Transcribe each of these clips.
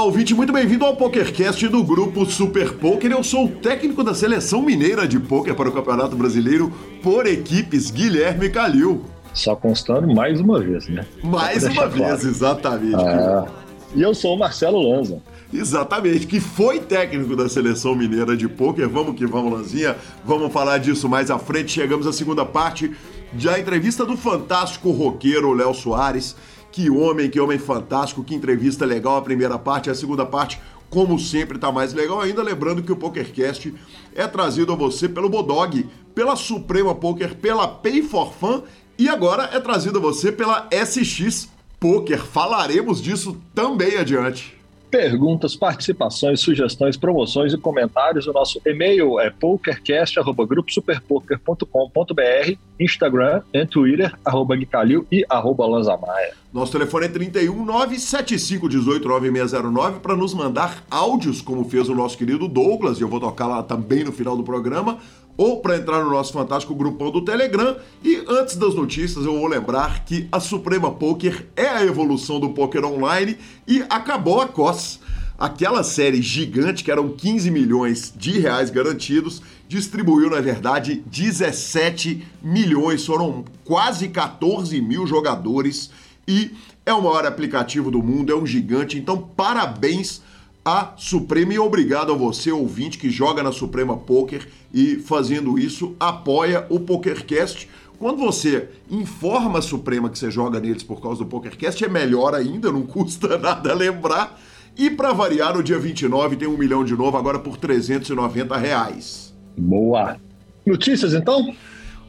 Olá, ouvinte, muito bem-vindo ao PokerCast do grupo Super Poker. Eu sou o técnico da seleção mineira de poker para o Campeonato Brasileiro por equipes, Guilherme Calil. Só constando mais uma vez, né? Mais uma vez, claro. exatamente. Ah, e eu sou o Marcelo Lanza. Exatamente, que foi técnico da seleção mineira de pôquer. Vamos que vamos, Lanzinha. Vamos falar disso mais à frente. Chegamos à segunda parte da entrevista do fantástico roqueiro Léo Soares. Que homem, que homem fantástico, que entrevista legal a primeira parte. A segunda parte, como sempre, tá mais legal ainda. Lembrando que o PokerCast é trazido a você pelo Bodog, pela Suprema Poker, pela Pay for Fun e agora é trazido a você pela SX Poker. Falaremos disso também adiante perguntas, participações, sugestões, promoções e comentários. O nosso e-mail é pokercast.gruposuperpoker.com.br, Instagram e Twitter, arroba Guicalil e arroba Lanzamaia. Nosso telefone é 31 975 18 9609 para nos mandar áudios, como fez o nosso querido Douglas, e eu vou tocar lá também no final do programa, ou para entrar no nosso fantástico grupão do Telegram. E antes das notícias, eu vou lembrar que a Suprema Poker é a evolução do poker online e acabou a COS. Aquela série gigante que eram 15 milhões de reais garantidos, distribuiu, na verdade, 17 milhões, foram quase 14 mil jogadores e é o maior aplicativo do mundo, é um gigante. Então, parabéns à Suprema e obrigado a você, ouvinte, que joga na Suprema Poker e fazendo isso apoia o PokerCast. Quando você informa a Suprema que você joga neles por causa do PokerCast, é melhor ainda, não custa nada lembrar. E para variar, no dia 29 tem um milhão de novo, agora por 390 reais. Boa! Notícias então?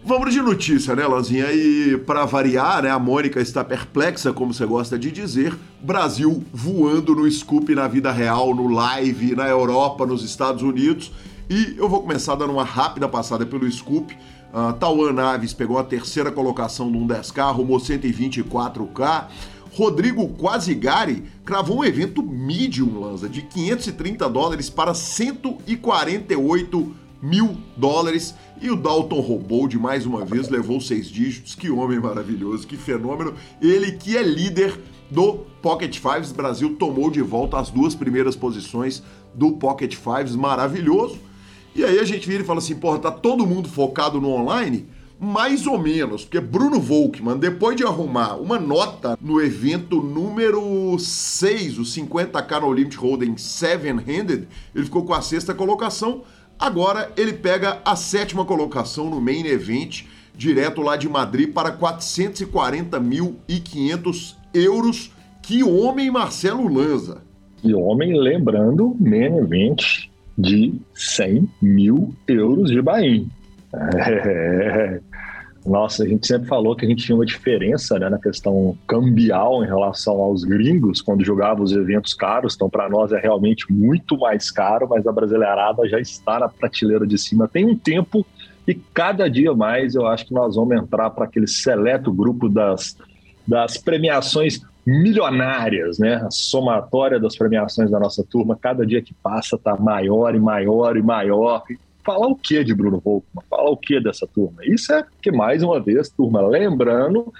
Vamos de notícia, né, Lanzinha? E para variar, né, a Mônica está perplexa, como você gosta de dizer. Brasil voando no scoop na vida real, no live, na Europa, nos Estados Unidos. E eu vou começar dando uma rápida passada pelo scoop. Uh, Tauan Naves pegou a terceira colocação de um 10K, rumou 124K. Rodrigo Quasigari cravou um evento medium, Lanza, de 530 dólares para 148 mil dólares. E o Dalton Robold, mais uma vez, levou seis dígitos. Que homem maravilhoso, que fenômeno. Ele que é líder do Pocket Fives. Brasil tomou de volta as duas primeiras posições do Pocket Fives. Maravilhoso. E aí a gente vira e fala assim, porra, tá todo mundo focado no online? Mais ou menos, porque Bruno Volkmann, depois de arrumar uma nota no evento número 6, o 50k no Limit Hold'em 7-handed, ele ficou com a sexta colocação, Agora ele pega a sétima colocação no Main Event, direto lá de Madrid, para 440.500 euros. Que homem, Marcelo Lanza! Que homem, lembrando, Main Event de 100 mil euros de Bahia. É, nossa, a gente sempre falou que a gente tinha uma diferença né, na questão cambial em relação aos gringos quando jogava os eventos caros. Então, para nós é realmente muito mais caro, mas a brasileirada já está na prateleira de cima tem um tempo e cada dia mais eu acho que nós vamos entrar para aquele seleto grupo das, das premiações milionárias, né? A somatória das premiações da nossa turma, cada dia que passa está maior e maior e maior falar o que de Bruno Volkmann? Falar o que dessa turma? Isso é que, mais uma vez, turma, lembrando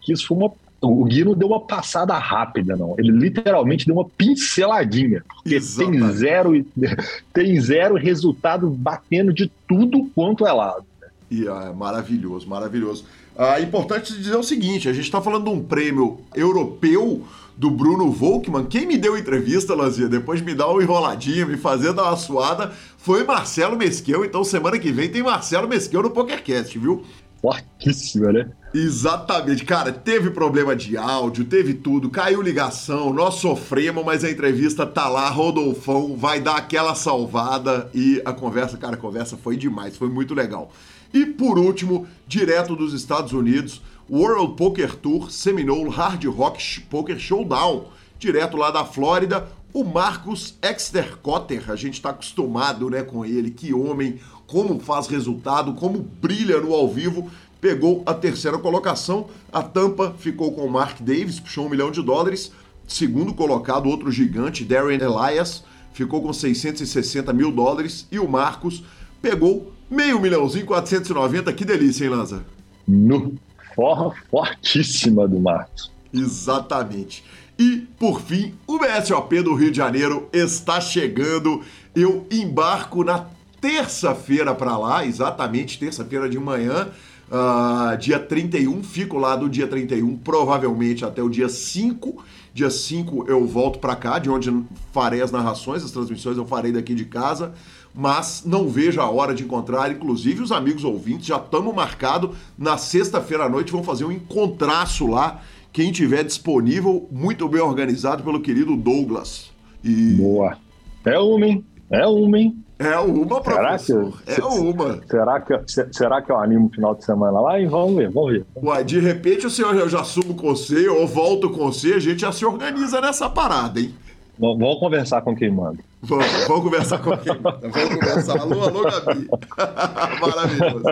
que isso foi uma. O Gui não deu uma passada rápida, não. Ele literalmente deu uma pinceladinha. Porque Exatamente. tem zero, tem zero resultado batendo de tudo quanto é lado. Né? E é maravilhoso, maravilhoso. Ah, importante dizer o seguinte: a gente está falando de um prêmio europeu do Bruno Volkmann. Quem me deu entrevista, Lanzinha, depois de me dar uma enroladinha, me fazer dar uma suada, foi Marcelo Mesquel. Então, semana que vem tem Marcelo Mesquel no PokerCast, viu? Fortíssima, né? Exatamente. Cara, teve problema de áudio, teve tudo, caiu ligação, nós sofremos, mas a entrevista tá lá, Rodolfão vai dar aquela salvada e a conversa, cara, a conversa foi demais, foi muito legal. E por último, direto dos Estados Unidos, World Poker Tour Seminole Hard Rock Poker Showdown, direto lá da Flórida. O Marcos Extercotter, a gente está acostumado né, com ele, que homem, como faz resultado, como brilha no ao vivo. Pegou a terceira colocação, a tampa ficou com o Mark Davis, puxou um milhão de dólares. Segundo colocado, outro gigante, Darren Elias, ficou com 660 mil dólares. E o Marcos pegou meio milhãozinho, 490. Que delícia, hein, Lanza? No forra fortíssima do Marcos. Exatamente. E, por fim, o BSOP do Rio de Janeiro está chegando. Eu embarco na terça-feira para lá, exatamente terça-feira de manhã, uh, dia 31. Fico lá do dia 31, provavelmente até o dia 5. Dia 5 eu volto para cá, de onde farei as narrações, as transmissões eu farei daqui de casa. Mas não vejo a hora de encontrar, inclusive os amigos ouvintes, já estamos marcado na sexta-feira à noite, vão fazer um encontraço lá. Quem tiver disponível, muito bem organizado pelo querido Douglas. E... Boa. É hein? É hein? É uma, professor. Será que, é uma. Será que, será que eu animo o final de semana lá? E vamos ver, vamos ver. Ué, de repente o senhor já, já subo com você ou volto com você, a gente já se organiza nessa parada, hein? Vamos conversar com quem manda. Vamos, vamos conversar com quem manda. Vamos conversar. Alô, alô, Gabi. Maravilhoso.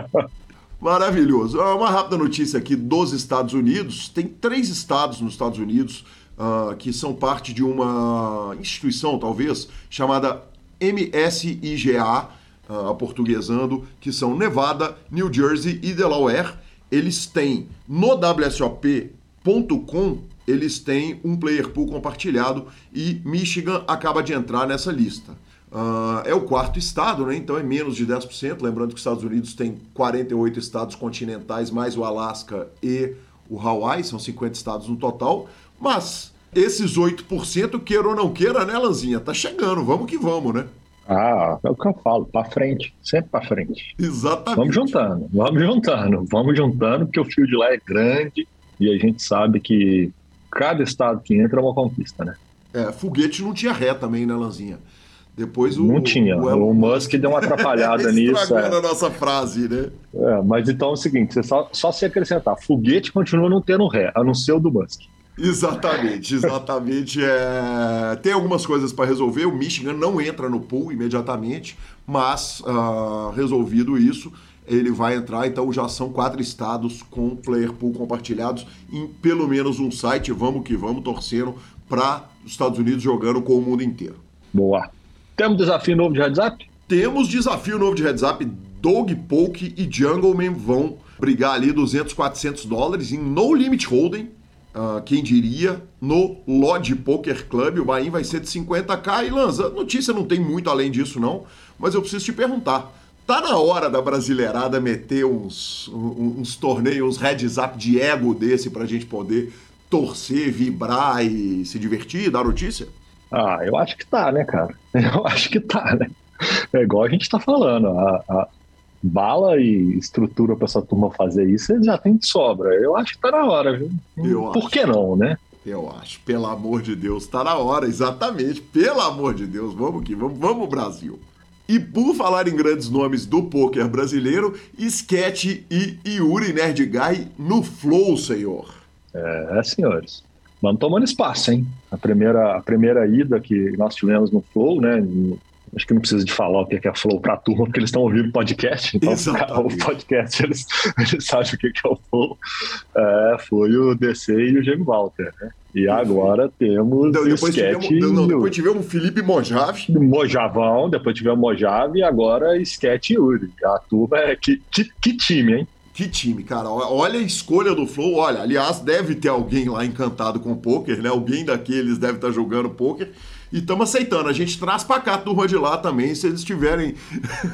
Maravilhoso. Uma rápida notícia aqui dos Estados Unidos. Tem três estados nos Estados Unidos uh, que são parte de uma instituição, talvez, chamada MSIGA, uh, portuguesando, que são Nevada, New Jersey e Delaware. Eles têm no WSOP.com, eles têm um player pool compartilhado e Michigan acaba de entrar nessa lista. Uh, é o quarto estado, né? então é menos de 10%. Lembrando que os Estados Unidos tem 48 estados continentais, mais o Alasca e o Hawaii, são 50 estados no total. Mas esses 8%, queira ou não queira, né, Lanzinha? Tá chegando, vamos que vamos, né? Ah, é o que eu falo, para frente, sempre para frente. Exatamente. Vamos juntando, vamos juntando, vamos juntando, porque o fio de lá é grande e a gente sabe que cada estado que entra é uma conquista, né? É, foguete não tinha ré também, né, Lanzinha? Depois o. Não tinha. O, o Musk deu uma atrapalhada nisso. É. a nossa frase, né? É, mas então é o seguinte: só, só se acrescentar, foguete continua não tendo ré, a não ser o do Musk. Exatamente, exatamente. É... Tem algumas coisas para resolver. O Michigan não entra no pool imediatamente, mas uh, resolvido isso, ele vai entrar. Então já são quatro estados com player pool compartilhados em pelo menos um site. Vamos que vamos, torcendo para os Estados Unidos jogando com o mundo inteiro. Boa. Temos desafio novo de heads up? Temos desafio novo de heads up. Dog Poke e Jungleman vão brigar ali 200, 400 dólares em No Limit Holding Uh, quem diria, no Lodge Poker Club. O Bahia vai ser de 50k. E Lanza, notícia não tem muito além disso, não, mas eu preciso te perguntar. Tá na hora da brasileirada meter uns, uns, uns torneios, uns heads up de ego desse pra gente poder torcer, vibrar e se divertir, dar notícia? Ah, eu acho que tá, né, cara? Eu acho que tá, né? É igual a gente tá falando. A, a, bala e estrutura para essa turma fazer isso, eles já tem de sobra. Eu acho que tá na hora, viu? Eu Por acho. que não, né? Eu acho, pelo amor de Deus, tá na hora, exatamente. Pelo amor de Deus, vamos que vamos, vamos Brasil. E por falar em grandes nomes do poker brasileiro, Sketch e Yuri Nerdguy no Flow, senhor. É, senhores. Vamos tomando espaço, hein? A primeira, a primeira ida que nós tivemos no Flow, né? Acho que não precisa de falar o que é Flow para a turma, porque eles estão ouvindo podcast, então o podcast eles, eles sabem o que é o Flow. É, foi o DC e o Jamie Walter, né? E agora temos então, depois Sketch tivemos, não, depois tivemos o Felipe Mojave. Mojavão, depois tivemos Mojave e agora Sketch e Yuri. A turma é... Que, que, que time, hein? Que time, cara. Olha a escolha do Flow. Olha, aliás, deve ter alguém lá encantado com poker, né? Alguém daqueles deve estar jogando poker. E estamos aceitando. A gente traz para cá a turma de lá também, se eles estiverem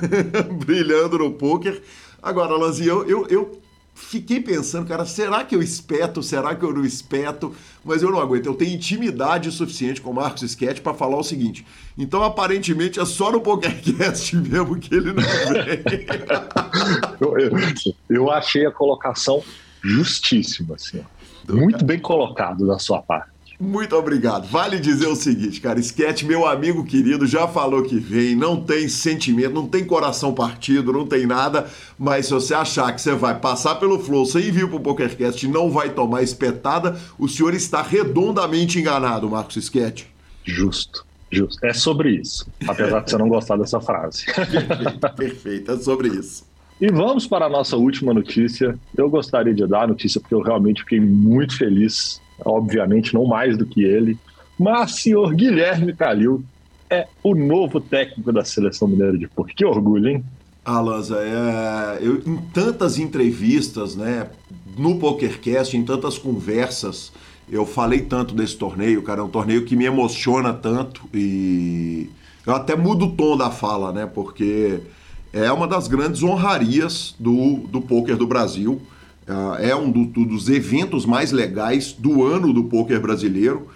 brilhando no poker. Agora, Lanzinho, eu, eu, eu fiquei pensando, cara, será que eu espeto? Será que eu não espeto? Mas eu não aguento. Eu tenho intimidade suficiente com o Marcos Sketch para falar o seguinte. Então, aparentemente, é só no PokerCast mesmo que ele não vem. eu, eu, eu, achei a colocação justíssima, assim. Muito bem colocado da sua parte. Muito obrigado. Vale dizer o seguinte, cara, Sketch, meu amigo querido, já falou que vem, não tem sentimento, não tem coração partido, não tem nada, mas se você achar que você vai passar pelo Flow sem vir pro PokerCast e não vai tomar espetada, o senhor está redondamente enganado, Marcos Sketch. Justo. Justo. É sobre isso. Apesar de você não gostar dessa frase. Perfeito, perfeito. É sobre isso. E vamos para a nossa última notícia. Eu gostaria de dar a notícia porque eu realmente fiquei muito feliz obviamente não mais do que ele, mas senhor Guilherme Calil é o novo técnico da seleção mineira de Porto. Que orgulho, hein? Ah, é, eu, em tantas entrevistas, né, no PokerCast, em tantas conversas, Eu falei tanto desse torneio, cara, é um torneio que me emociona tanto e eu até mudo o tom da fala, né? Porque é uma das grandes honrarias do, do poker do Brasil. É, é um do, dos eventos mais legais do ano do poker brasileiro.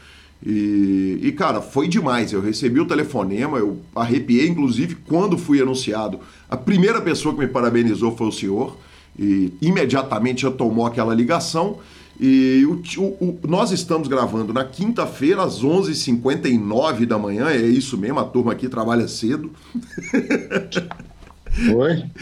E, e, cara, foi demais. Eu recebi o telefonema, eu arrepiei, inclusive, quando fui anunciado. A primeira pessoa que me parabenizou foi o senhor, e imediatamente já tomou aquela ligação. E o, o, nós estamos gravando na quinta-feira, às 11h59 da manhã, é isso mesmo, a turma aqui trabalha cedo. Oi?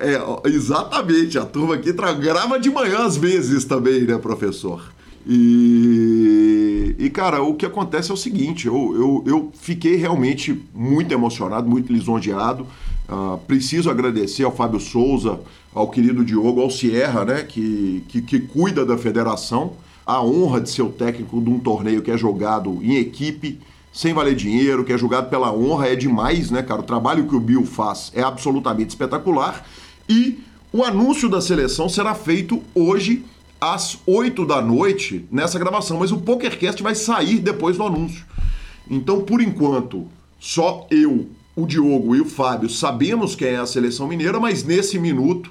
É, exatamente, a turma aqui grava de manhã às vezes também, né, professor? E, e cara, o que acontece é o seguinte: eu, eu, eu fiquei realmente muito emocionado, muito lisonjeado. Uh, preciso agradecer ao Fábio Souza, ao querido Diogo, ao Sierra, né, que, que, que cuida da federação. A honra de ser o técnico de um torneio que é jogado em equipe, sem valer dinheiro, que é jogado pela honra, é demais, né, cara? O trabalho que o Bill faz é absolutamente espetacular. E o anúncio da seleção será feito hoje às 8 da noite nessa gravação, mas o PokerCast vai sair depois do anúncio. Então, por enquanto, só eu, o Diogo e o Fábio sabemos quem é a seleção mineira, mas nesse minuto,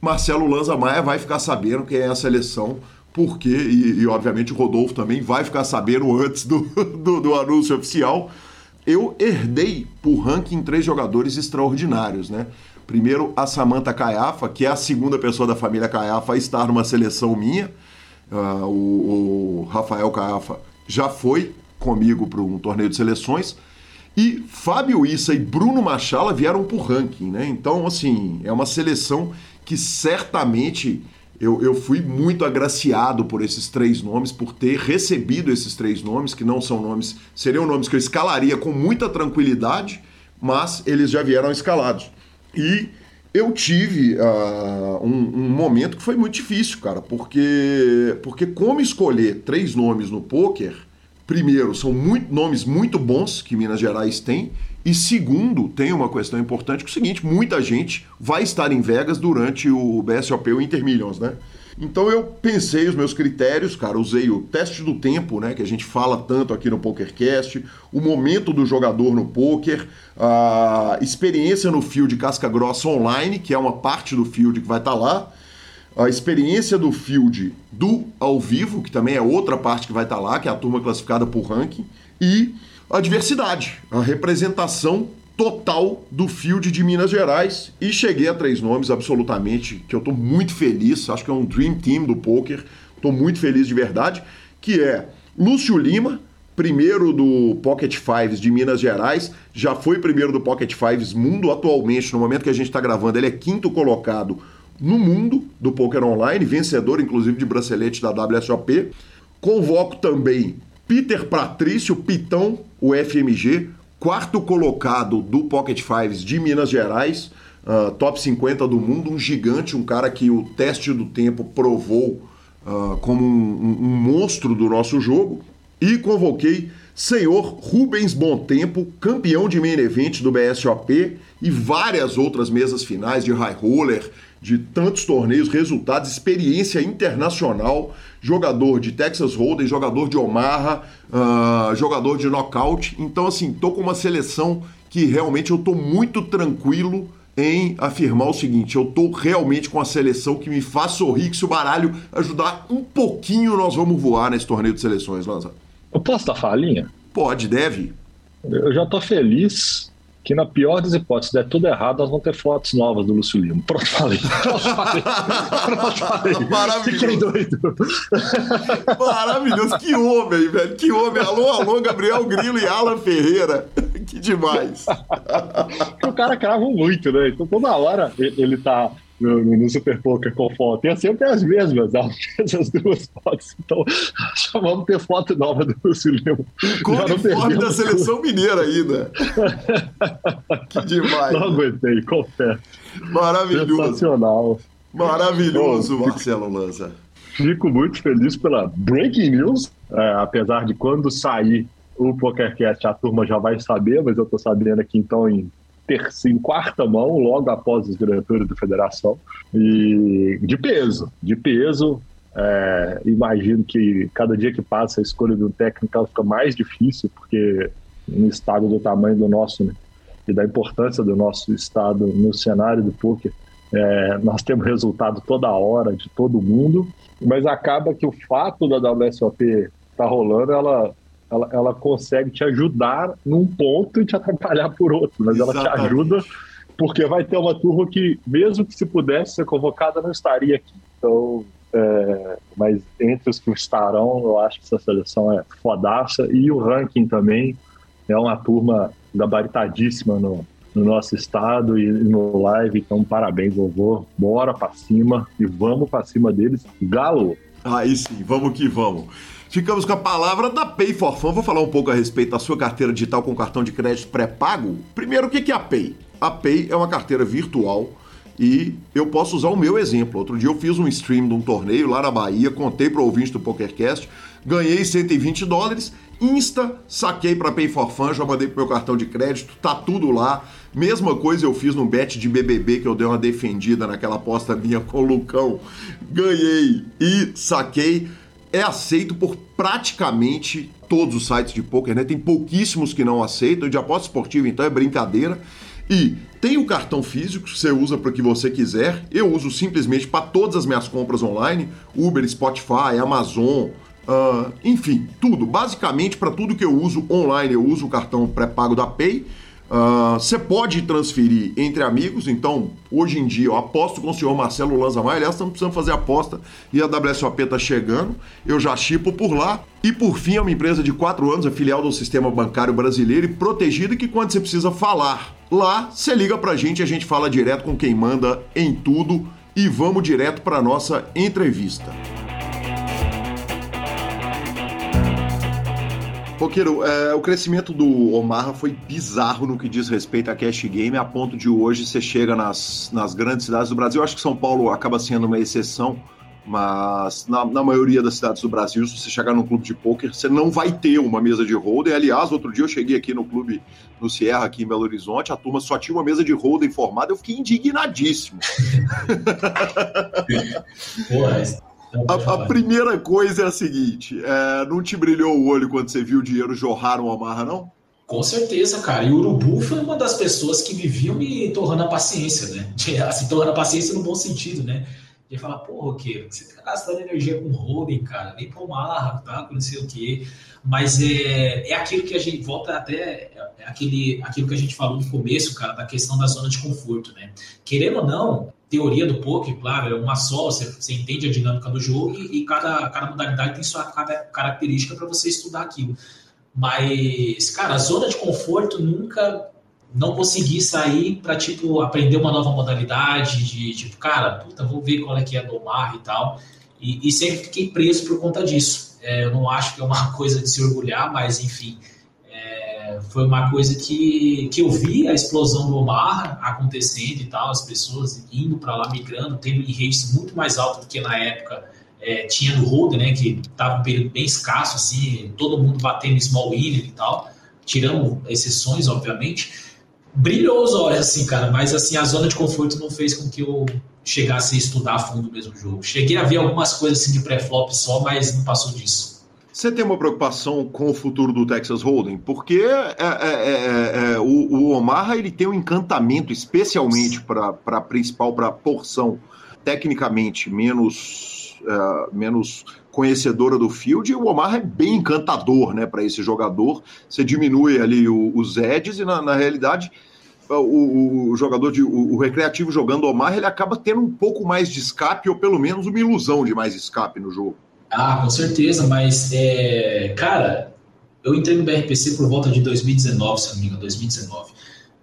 Marcelo Lanza Maia vai ficar sabendo quem é a seleção, porque, e, e obviamente o Rodolfo também vai ficar sabendo antes do, do, do anúncio oficial. Eu herdei por ranking três jogadores extraordinários, né? Primeiro, a Samantha Caiafa, que é a segunda pessoa da família Caiafa a estar numa seleção minha. Uh, o, o, Rafael Caiafa já foi comigo para um torneio de seleções. E Fábio Issa e Bruno Machala vieram por ranking, né? Então, assim, é uma seleção que certamente eu, eu fui muito agraciado por esses três nomes, por ter recebido esses três nomes, que não são nomes, seriam nomes que eu escalaria com muita tranquilidade, mas eles já vieram escalados. E eu tive uh, um, um, momento que foi muito difícil, cara, porque, porque como escolher três nomes no poker, primeiro, são muito, nomes muito bons que Minas Gerais tem, e segundo, tem uma questão importante que é o seguinte, muita gente vai estar em Vegas durante o BSOP, o Inter Millions, né? Então eu pensei os meus critérios, cara, usei o teste do tempo, né, que a gente fala tanto aqui no PokerCast, o momento do jogador no poker, a experiência no field casca grossa online, que é uma parte do field que vai estar tá lá, a experiência do field do ao vivo, que também é outra parte que vai estar tá lá, que é a turma classificada por ranking, e a diversidade, a representação total do field de Minas Gerais. E cheguei a três nomes absolutamente que eu estou muito feliz, acho que é um dream team do poker, estou muito feliz de verdade, que é Lúcio Lima, primeiro do Pocket Fives de Minas Gerais, já foi primeiro do Pocket Fives mundo atualmente, no momento que a gente está gravando, ele é quinto colocado no mundo do poker online, vencedor inclusive de bracelete da WSOP. Convoco também Peter Patrício Pitão, o FMG, quarto colocado do Pocket Fives de Minas Gerais, uh, top 50 do mundo, um gigante, um cara que o teste do tempo provou uh, como um, um, monstro do nosso jogo. E convoquei senhor Rubens Tempo, campeão de main event do BSOP e várias outras mesas finais de high roller, de tantos torneios, resultados, experiência internacional, jogador de Texas Hold'em, jogador de Omaha, uh, jogador de knockout. Então, assim, tô com uma seleção que realmente eu tô muito tranquilo em afirmar o seguinte: eu tô realmente com a seleção que me faz sorrir, que se o baralho ajudar um pouquinho, nós vamos voar nesse torneio de seleções, Lanza. Eu posso dar falinha? Pode, deve. Eu já tô feliz que na pior das hipóteses, der tudo errado, nós vamos ter fotos novas do Lúcio Lima. Pronto, falei. Pronto, falei. Pronto, falei. Maravilhoso. Fiquei doido. Maravilhoso. Que homem, velho. Que homem. Alô, alô, Gabriel Grilo e Alan Ferreira. Que demais. o cara crava muito, né? Então toda hora ele tá no, no Super Poker com foto. E é sempre as mesmas, as duas fotos. Então, já vamos ter foto nova do Lima. Com o uniforme da seleção mineira ainda. que demais. Não aguentei, confesso. Maravilhoso. Sensacional. Maravilhoso, Bom, Marcelo Lanza. Fico muito feliz pela breaking news, é, apesar de quando sair o PokerCast a turma já vai saber, mas eu estou sabendo aqui então em terceira, em quarta mão, logo após os diretores da federação, e de peso, de peso. É, imagino que cada dia que passa a escolha do técnico fica mais difícil, porque no estado do tamanho do nosso né, e da importância do nosso estado no cenário do poker, é, nós temos resultado toda hora de todo mundo, mas acaba que o fato da WSOP estar tá rolando, ela, ela, ela consegue te ajudar num ponto e te atrapalhar por outro, mas Exatamente. ela te ajuda porque vai ter uma turma que, mesmo que se pudesse ser convocada, não estaria aqui. Então, é, mas entre os que estarão, eu acho que essa seleção é fodaça e o ranking também é uma turma gabaritadíssima no, no nosso estado e no live. Então, parabéns, vovô. Bora pra cima e vamos pra cima deles. Galo! Aí sim, vamos que vamos. Ficamos com a palavra da Pay for Fun. Vou falar um pouco a respeito da sua carteira digital com cartão de crédito pré-pago. Primeiro, o que é a Pay? A Pay é uma carteira virtual e eu posso usar o meu exemplo. Outro dia eu fiz um stream de um torneio lá na Bahia, contei para o ouvinte do PokerCast, ganhei 120 dólares, insta, saquei para Pay for Fun, já mandei pro meu cartão de crédito, tá tudo lá. Mesma coisa eu fiz no bet de BBB que eu dei uma defendida naquela aposta minha com o Lucão. Ganhei e saquei. É aceito por praticamente todos os sites de poker, né? Tem pouquíssimos que não aceitam. De aposta esportiva, então, é brincadeira. E tem o cartão físico, que você usa para o que você quiser. Eu uso simplesmente para todas as minhas compras online: Uber, Spotify, Amazon, uh, enfim, tudo. Basicamente, para tudo que eu uso online, eu uso o cartão pré-pago da Pay. Ah, você uh, pode transferir entre amigos, então hoje em dia eu aposto com o senhor Marcelo Lanza Maia. Aliás, estamos precisando fazer aposta e a WSOP está chegando. Eu já chipo por lá. E por fim, é uma empresa de 4 anos, é filial do sistema bancário brasileiro e protegida que quando você precisa falar lá, você liga pra gente, a gente fala direto com quem manda em tudo e vamos direto para nossa entrevista. Roqueiro, é, o crescimento do Omaha foi bizarro no que diz respeito a cash game, a ponto de hoje você chega nas, nas grandes cidades do Brasil. Eu acho que São Paulo acaba sendo uma exceção, mas na, na, maioria das cidades do Brasil, se você chegar num clube de pôquer, você não vai ter uma mesa de holder. Aliás, outro dia eu cheguei aqui no clube no Sierra, aqui em Belo Horizonte, a turma só tinha uma mesa de holder informada, eu fiquei indignadíssimo. Porra, a, a, primeira coisa é a seguinte: é, não te brilhou o olho quando você viu o dinheiro jorrar no amarra, não? Com certeza, cara. E o Urubu foi uma das pessoas que viviam me torrando a paciência, né? Assim, torrando a paciência no bom sentido, né? De falar, pô, Roqueiro, você tá gastando energia com holding, cara, nem pra amarra, tá? Com não sei o quê. Mas é, é aquilo que a gente volta até é aquele, aquilo que a gente falou no começo, cara, da questão da zona de conforto, né? Querendo ou não, teoria do poker, claro, é uma só, você, você entende a dinâmica do jogo e, e, cada, cada modalidade tem sua cada característica para você estudar aquilo. Mas, cara, a zona de conforto nunca não consegui sair para tipo aprender uma nova modalidade de tipo, cara, puta, vou ver qual é que é do mar e tal. E, e sempre fiquei preso por conta disso. É, eu não acho que é uma coisa de se orgulhar, mas enfim, foi uma coisa que, que eu vi a explosão do Omar acontecendo e tal, as pessoas indo para lá, migrando, tendo rates muito mais alto do que na época é, tinha no Holder, né, que estava um período bem escasso, assim, todo mundo batendo small winner e tal, tirando exceções, obviamente. Brilhou os olhos, assim, cara, mas assim, a zona de conforto não fez com que eu chegasse a estudar a fundo mesmo o jogo. Cheguei a ver algumas coisas assim de pré-flop só, mas não passou disso. Você tem uma preocupação com o futuro do Texas Hold'em? Porque é, é, é, é o, o Omaha ele tem um encantamento, especialmente para a principal, para a porção tecnicamente menos, é, menos conhecedora do field, e o Omaha é bem encantador né, para esse jogador. Você diminui ali o, os edges e, na, na realidade, o, o, jogador de o, o, recreativo jogando Omar ele acaba tendo um pouco mais de escape ou pelo menos uma ilusão de mais escape no jogo. Ah, com certeza, mas, é, cara, eu entrei no BRPC por volta de 2019, se não me engano, 2019.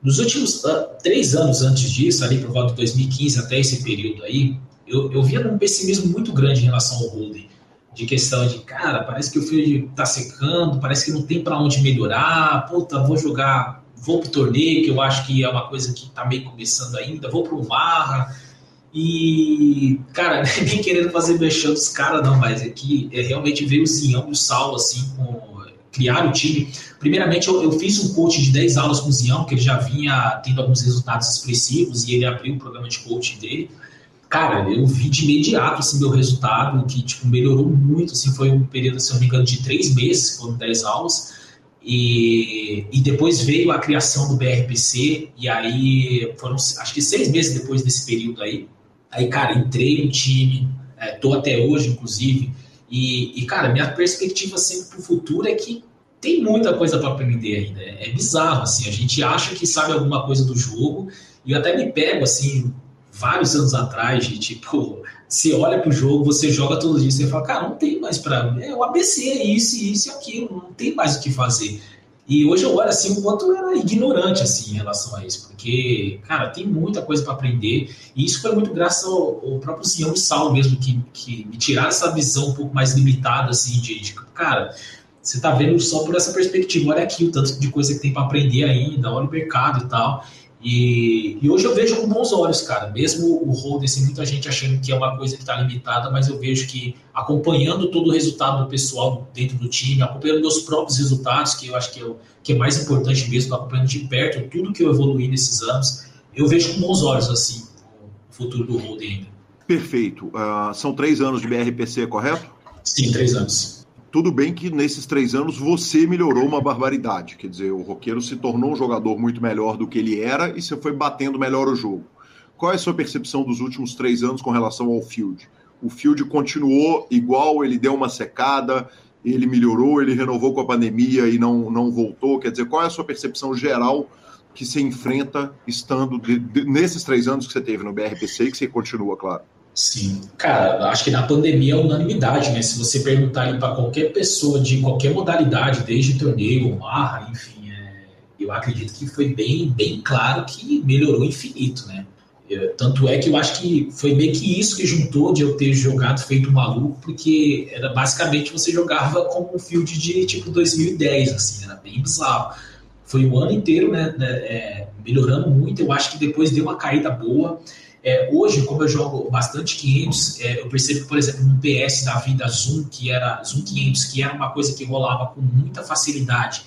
Nos últimos uh, três anos antes disso, ali por volta de 2015 até esse período aí, eu, eu via um pessimismo muito grande em relação ao holding. De questão de, cara, parece que o field tá secando, parece que não tem para onde melhorar, puta, vou jogar, vou pro torneio, que eu acho que é uma coisa que tá meio começando ainda, vou pro Marra, e, cara, nem querendo fazer mexer dos caras, não, mas é que é, realmente veio o Zinhão do Sal, assim, com criar o time. Primeiramente, eu, eu, fiz um coach de 10 aulas com o Zião, que ele já vinha tendo alguns resultados expressivos e ele abriu o programa de coaching dele. cara, eu vi de imediato assim, meu resultado, que tipo, melhorou muito. Assim, foi um período, se não me engano, de três meses, foram dez aulas. E, e depois veio a criação do BRPC, e aí foram acho que seis meses depois desse período aí. Aí, cara, entrei no time, é, tô até hoje, inclusive. E, e cara, minha perspectiva sempre para o futuro é que tem muita coisa para aprender ainda. É, é bizarro, assim. A gente acha que sabe alguma coisa do jogo, e eu até me pego, assim, vários anos atrás, de tipo, você olha pro jogo, você joga todos os dias, você fala, cara, não tem mais para É o ABC, é isso, isso e aquilo, não tem mais o que fazer. E hoje eu olho assim o quanto eu era ignorante assim em relação a isso, porque, cara, tem muita coisa para aprender. E isso foi muito graças ao, ao próprio Sião Sal mesmo, que, que me tiraram essa visão um pouco mais limitada, assim, de, de cara, você tá vendo só por essa perspectiva, olha aqui o tanto de coisa que tem para aprender ainda, olha o mercado e tal. E, e, hoje eu vejo com bons olhos, cara. Mesmo o Holden, assim, muita gente achando que é uma coisa que está limitada, mas eu vejo que acompanhando todo o resultado do pessoal dentro do time, acompanhando meus próprios resultados, que eu acho que é, o, que é mais importante mesmo, acompanhando de perto tudo que eu evoluí nesses anos, eu vejo com bons olhos, assim, o futuro do Holden ainda. Perfeito. Uh, são três anos de BRPC, correto? Sim, três anos. Tudo bem que nesses três anos você melhorou uma barbaridade. Quer dizer, o Roqueiro se tornou um jogador muito melhor do que ele era e você foi batendo melhor o jogo. Qual é a sua percepção dos últimos três anos com relação ao Field? O Field continuou igual, ele deu uma secada, ele melhorou, ele renovou com a pandemia e não, não voltou. Quer dizer, qual é a sua percepção geral que você enfrenta estando de, de, nesses três anos que você teve no BRPC e que você continua, claro? Sim, cara, acho que na pandemia é unanimidade, né? Se você perguntar para qualquer pessoa de qualquer modalidade, desde torneio marra, enfim, é, eu acredito que foi bem, bem claro que melhorou infinito, né? Eu, tanto é que eu acho que foi meio que isso que juntou de eu ter jogado feito maluco, porque era basicamente você jogava como um field de tipo 2010, assim, era bem bizarro. Foi o ano inteiro, né, né é, melhorando muito. Eu acho que depois deu uma caída boa. É, hoje, como eu jogo bastante 500, é, eu percebo que, por exemplo, no PS da vida Zoom, que era Zoom 500, que era uma coisa que rolava com muita facilidade,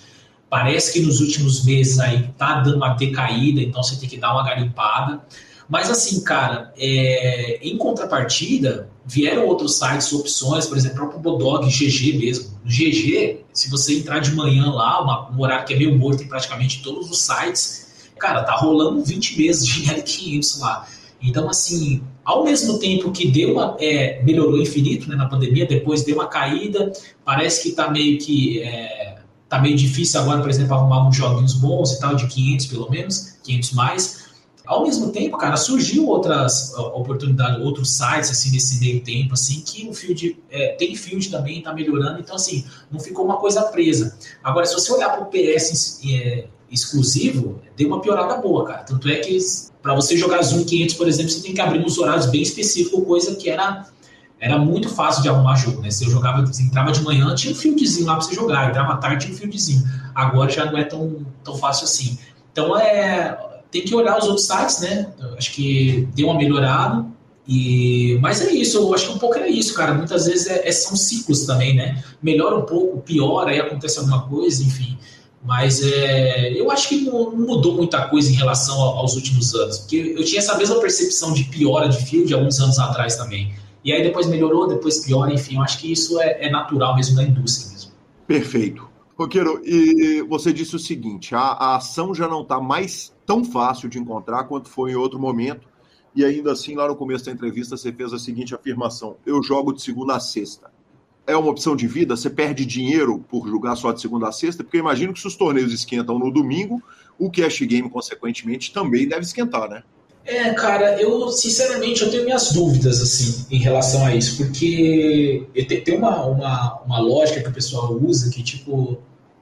parece que nos últimos meses aí tá dando uma decaída, então você tem que dar uma garimpada. Mas assim, cara, é, em contrapartida, vieram outros sites, opções, por exemplo, o próprio Bodog, GG mesmo. No GG, se você entrar de manhã lá, uma, um horário que é meio morto em praticamente todos os sites, cara, tá rolando 20 meses de L500 lá. Então, assim, ao mesmo tempo que deu uma, é, melhorou infinito né, na pandemia, depois deu uma caída, parece que está meio que é, tá meio difícil agora, por exemplo, arrumar uns joguinhos bons e tal, de 500 pelo menos, 500 mais. Ao mesmo tempo, cara, surgiu outras oportunidades, outros sites, assim, nesse meio tempo, assim, que o field, é, tem field também, está melhorando, então, assim, não ficou uma coisa presa. Agora, se você olhar para o PS é, exclusivo, deu uma piorada boa, cara. Tanto é que para você jogar Zoom 500, por exemplo, você tem que abrir uns horários bem específicos, coisa que era era muito fácil de arrumar jogo, né? Se eu jogava, você entrava de manhã, tinha um fieldzinho lá para você jogar, entrava à tarde, tinha um fieldzinho. Agora já não é tão, tão fácil assim. Então é tem que olhar os outros sites, né? acho que deu uma melhorada. E, mas é isso, eu acho que um pouco é isso, cara. Muitas vezes é, é, são ciclos também, né? Melhora um pouco, piora, aí acontece alguma coisa, enfim. Mas é, eu acho que não mudou muita coisa em relação aos últimos anos, porque eu tinha essa mesma percepção de piora de field alguns anos atrás também. E aí depois melhorou, depois piora, enfim, eu acho que isso é, é natural mesmo da indústria mesmo. Perfeito. Roqueiro, e você disse o seguinte: a, a ação já não está mais tão fácil de encontrar quanto foi em outro momento, e ainda assim, lá no começo da entrevista, você fez a seguinte afirmação: eu jogo de segunda a sexta é uma opção de vida? Você perde dinheiro por jogar só de segunda a sexta? Porque eu imagino que se os torneios esquentam no domingo, o cash game, consequentemente, também deve esquentar, né? É, cara, eu sinceramente eu tenho minhas dúvidas assim em relação a isso, porque tem uma, uma, uma lógica que o pessoal usa que tipo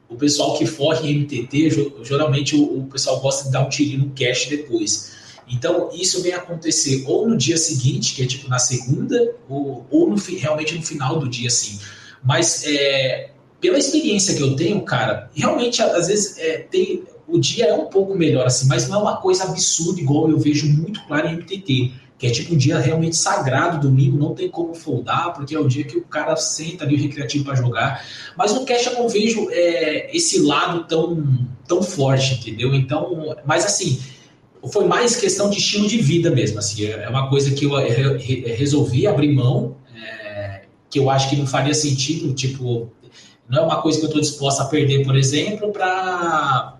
o pessoal que forre MTT, geralmente o, o pessoal gosta de dar um tirinho no cash depois. Então, isso vem acontecer ou no dia seguinte, que é tipo na segunda, ou, ou no, realmente no final do dia, assim. Mas, é, pela experiência que eu tenho, cara, realmente, às vezes, é, tem, o dia é um pouco melhor, assim, mas não é uma coisa absurda, igual eu vejo muito claro em MTT, que é tipo um dia realmente sagrado, domingo, não tem como foldar, porque é o dia que o cara senta ali o recreativo para jogar. Mas no cash eu não vejo é, esse lado tão, tão forte, entendeu? Então, mas assim foi mais questão de estilo de vida mesmo, assim, é, é uma coisa que eu resolvi abrir mão, é, que eu acho que não faria sentido, tipo, não é uma coisa que eu estou disposta a perder, por exemplo, para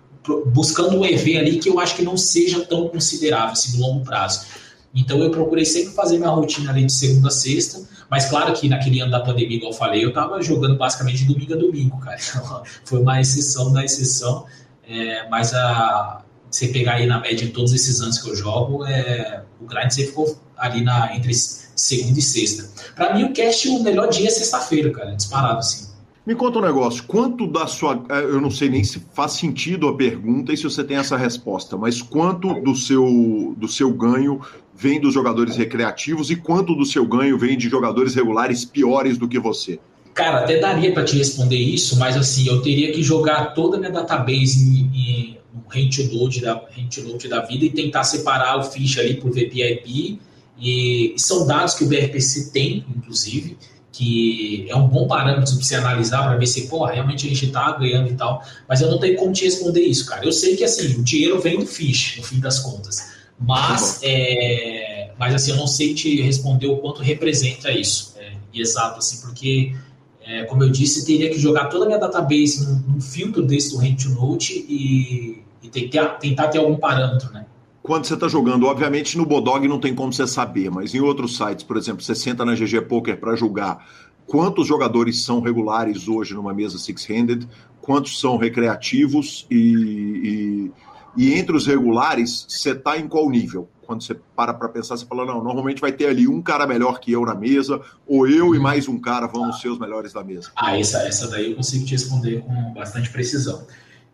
buscando um EV ali que eu acho que não seja tão considerável, assim, no longo prazo. Então eu procurei sempre fazer minha rotina ali de segunda a sexta, mas claro que naquele ano da pandemia, igual eu falei, eu tava jogando basicamente de domingo a domingo, cara. Então, foi uma exceção da exceção, é, mas a, você pegar aí na média de todos esses anos que eu jogo, é, o grind sempre ficou ali na, entre segunda e sexta. Para mim, o cast, o melhor dia é sexta-feira, cara, disparado assim. Me conta um negócio, quanto da sua. É, eu não sei nem se faz sentido a pergunta e se você tem essa resposta, mas quanto do seu, do seu ganho vem dos jogadores recreativos e quanto do seu ganho vem de jogadores regulares piores do que você? Cara, até daria para te responder isso, mas assim, eu teria que jogar toda a minha database um rent load da, da vida e tentar separar o ficha ali por VPIP. E são dados que o BRPC tem, inclusive que é um bom parâmetro para você analisar para ver se, pô, realmente a gente está ganhando e tal. Mas eu não tenho como te responder isso, cara. Eu sei que assim, o dinheiro vem do fish, no fim das contas. Mas, é, mas assim, eu não sei te responder o quanto representa isso. É, exato, assim, porque, é, como eu disse, teria que jogar toda a minha database num, num filtro desse do Rent to Note e, e tentar, tentar ter algum parâmetro, né? Quando você está jogando, obviamente no Bodog não tem como você saber, mas em outros sites, por exemplo, você senta na GG Poker para julgar quantos jogadores são regulares hoje numa mesa six-handed, quantos são recreativos e, e, e entre os regulares, você está em qual nível? Quando você para para pensar, você fala, não, normalmente vai ter ali um cara melhor que eu na mesa, ou eu e mais um cara vamos ser os melhores da mesa. Ah, essa, essa daí eu consigo te responder com bastante precisão.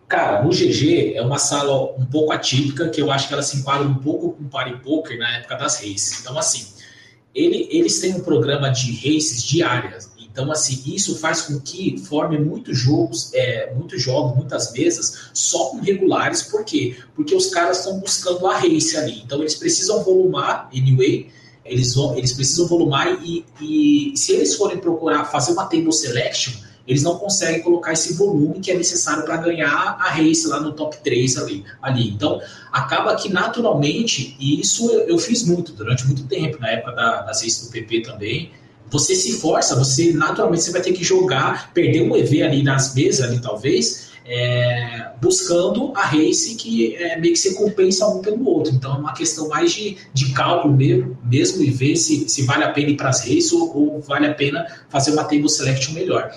Cara, no GG é uma sala um pouco atípica, que eu acho que ela se enquadra um pouco com o Party Poker na época das races. Então, assim, ele, eles têm um programa de races diárias. Então, assim, isso faz com que forme muitos jogos, é, muitos jogos, muitas mesas, só com regulares. Por quê? Porque os caras estão buscando a race ali. Então, eles precisam volumar, anyway, eles, vão, eles precisam volumar e, e se eles forem procurar fazer uma table selection, eles não conseguem colocar esse volume que é necessário para ganhar a race lá no top 3 ali, ali. Então, acaba que naturalmente, e isso eu, eu fiz muito durante muito tempo, na época da, das races do PP também, você se força, você naturalmente você vai ter que jogar, perder um EV ali nas mesas ali talvez, é, buscando a race que é, meio que se compensa um pelo outro. Então é uma questão mais de, de cálculo mesmo, mesmo e ver se, se vale a pena ir para as races ou, ou, vale a pena fazer uma table selection melhor.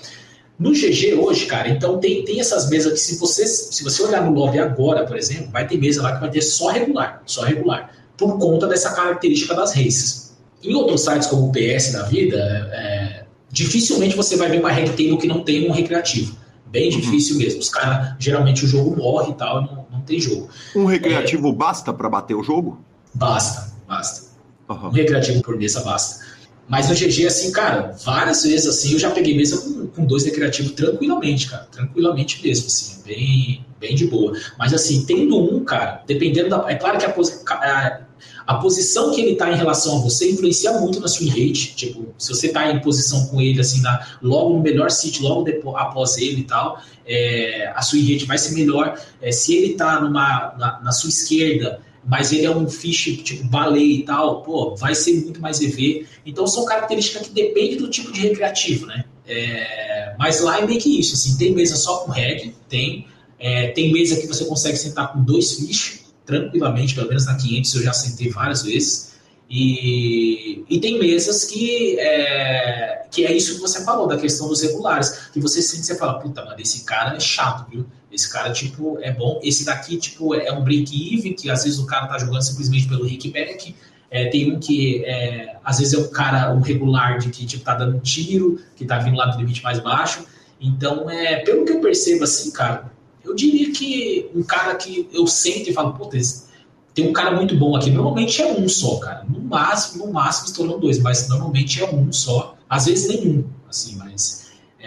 No GG hoje, cara, então tem, tem essas mesas que se você, se você olhar no lobby agora, por exemplo, vai ter mesa lá que vai ter só regular, só regular, por conta dessa característica das races. Em outros sites como o PS da vida, é, dificilmente você vai ver uma table que não tem um recreativo. Bem uhum. difícil mesmo. Os caras, geralmente o jogo morre e tal, não, não tem jogo. Um recreativo é, basta para bater o jogo? Basta, basta. Uhum. Um recreativo por mesa basta. Mas no GG, assim, cara, várias vezes, assim, eu já peguei mesa com, com dois recreativos tranquilamente, cara. Tranquilamente mesmo, assim, bem, bem de boa. Mas, assim, tendo um, cara, dependendo da... É claro que a, a, a posição que ele tá em relação a você influencia muito na sua rate. Tipo, se você tá em posição com ele, assim, na, logo no melhor sítio, logo depois, após ele e tal, é, a sua rate vai ser melhor. É, se ele tá numa, na, na sua esquerda mas ele é um fish tipo baleia e tal, pô, vai ser muito mais EV. Então são características que dependem do tipo de recreativo, né? É, mas lá é meio que isso, assim, tem mesa só com reg, tem. É, tem mesa que você consegue sentar com dois fish tranquilamente, pelo menos na 500 eu já sentei várias vezes. E, e tem mesas que é, que é isso que você falou, da questão dos regulares, que você sente, você fala, puta, mano, esse cara é chato, viu? Esse cara, tipo, é bom. Esse daqui, tipo, é um break-even, que às vezes o cara tá jogando simplesmente pelo Rickback. É, tem um que, é, às vezes, é um cara, um regular, de que, tipo, tá dando tiro, que tá vindo lá do limite mais baixo. Então, é, pelo que eu percebo, assim, cara, eu diria que um cara que eu sento e falo, puta, tem um cara muito bom aqui. Normalmente é um só, cara. No máximo, no máximo estourando dois, mas normalmente é um só. Às vezes nenhum, assim, mas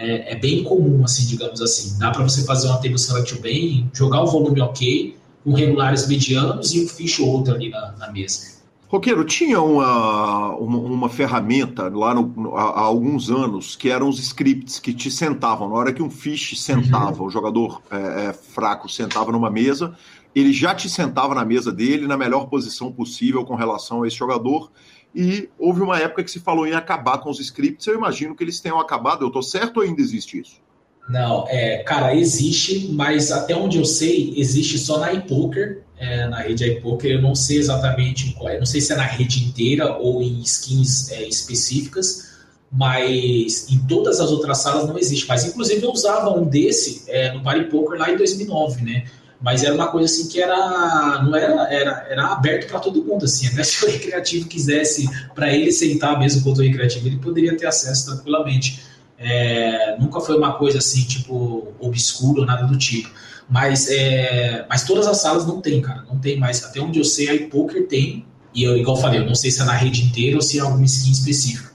é, é, bem comum, assim, digamos assim. Dá para você fazer uma table select bem, jogar o volume ok, com regulares medianos e um fish ou outro ali na, na mesa. Roqueiro, tinha uma, uma, uma ferramenta lá no, há, há, alguns anos que eram os scripts que te sentavam. Na hora que um fish sentava, uhum. o jogador é, é, fraco sentava numa mesa, ele já te sentava na mesa dele, na melhor posição possível com relação a esse jogador. E houve uma época que se falou em acabar com os scripts. Eu imagino que eles tenham acabado. Eu estou certo ou ainda existe isso? Não, é, cara, existe, mas até onde eu sei, existe só na iPoker, é, na rede iPoker. Eu não sei exatamente qual não sei se é na rede inteira ou em skins é, específicas, mas em todas as outras salas não existe. Mas inclusive eu usava um desse é, no Party Poker lá em 2009, né? Mas era uma coisa assim que era não era era, era aberto para todo mundo assim. Até se o recreativo quisesse para ele sentar mesmo contra o recreativo, ele poderia ter acesso tranquilamente. É, nunca foi uma coisa assim, tipo, obscura ou nada do tipo. Mas, é, mas todas as salas não tem, cara. Não tem mais. Até onde eu sei, a iPoker tem. E eu, igual eu falei, eu não sei se é na rede inteira ou se é alguma skin específica.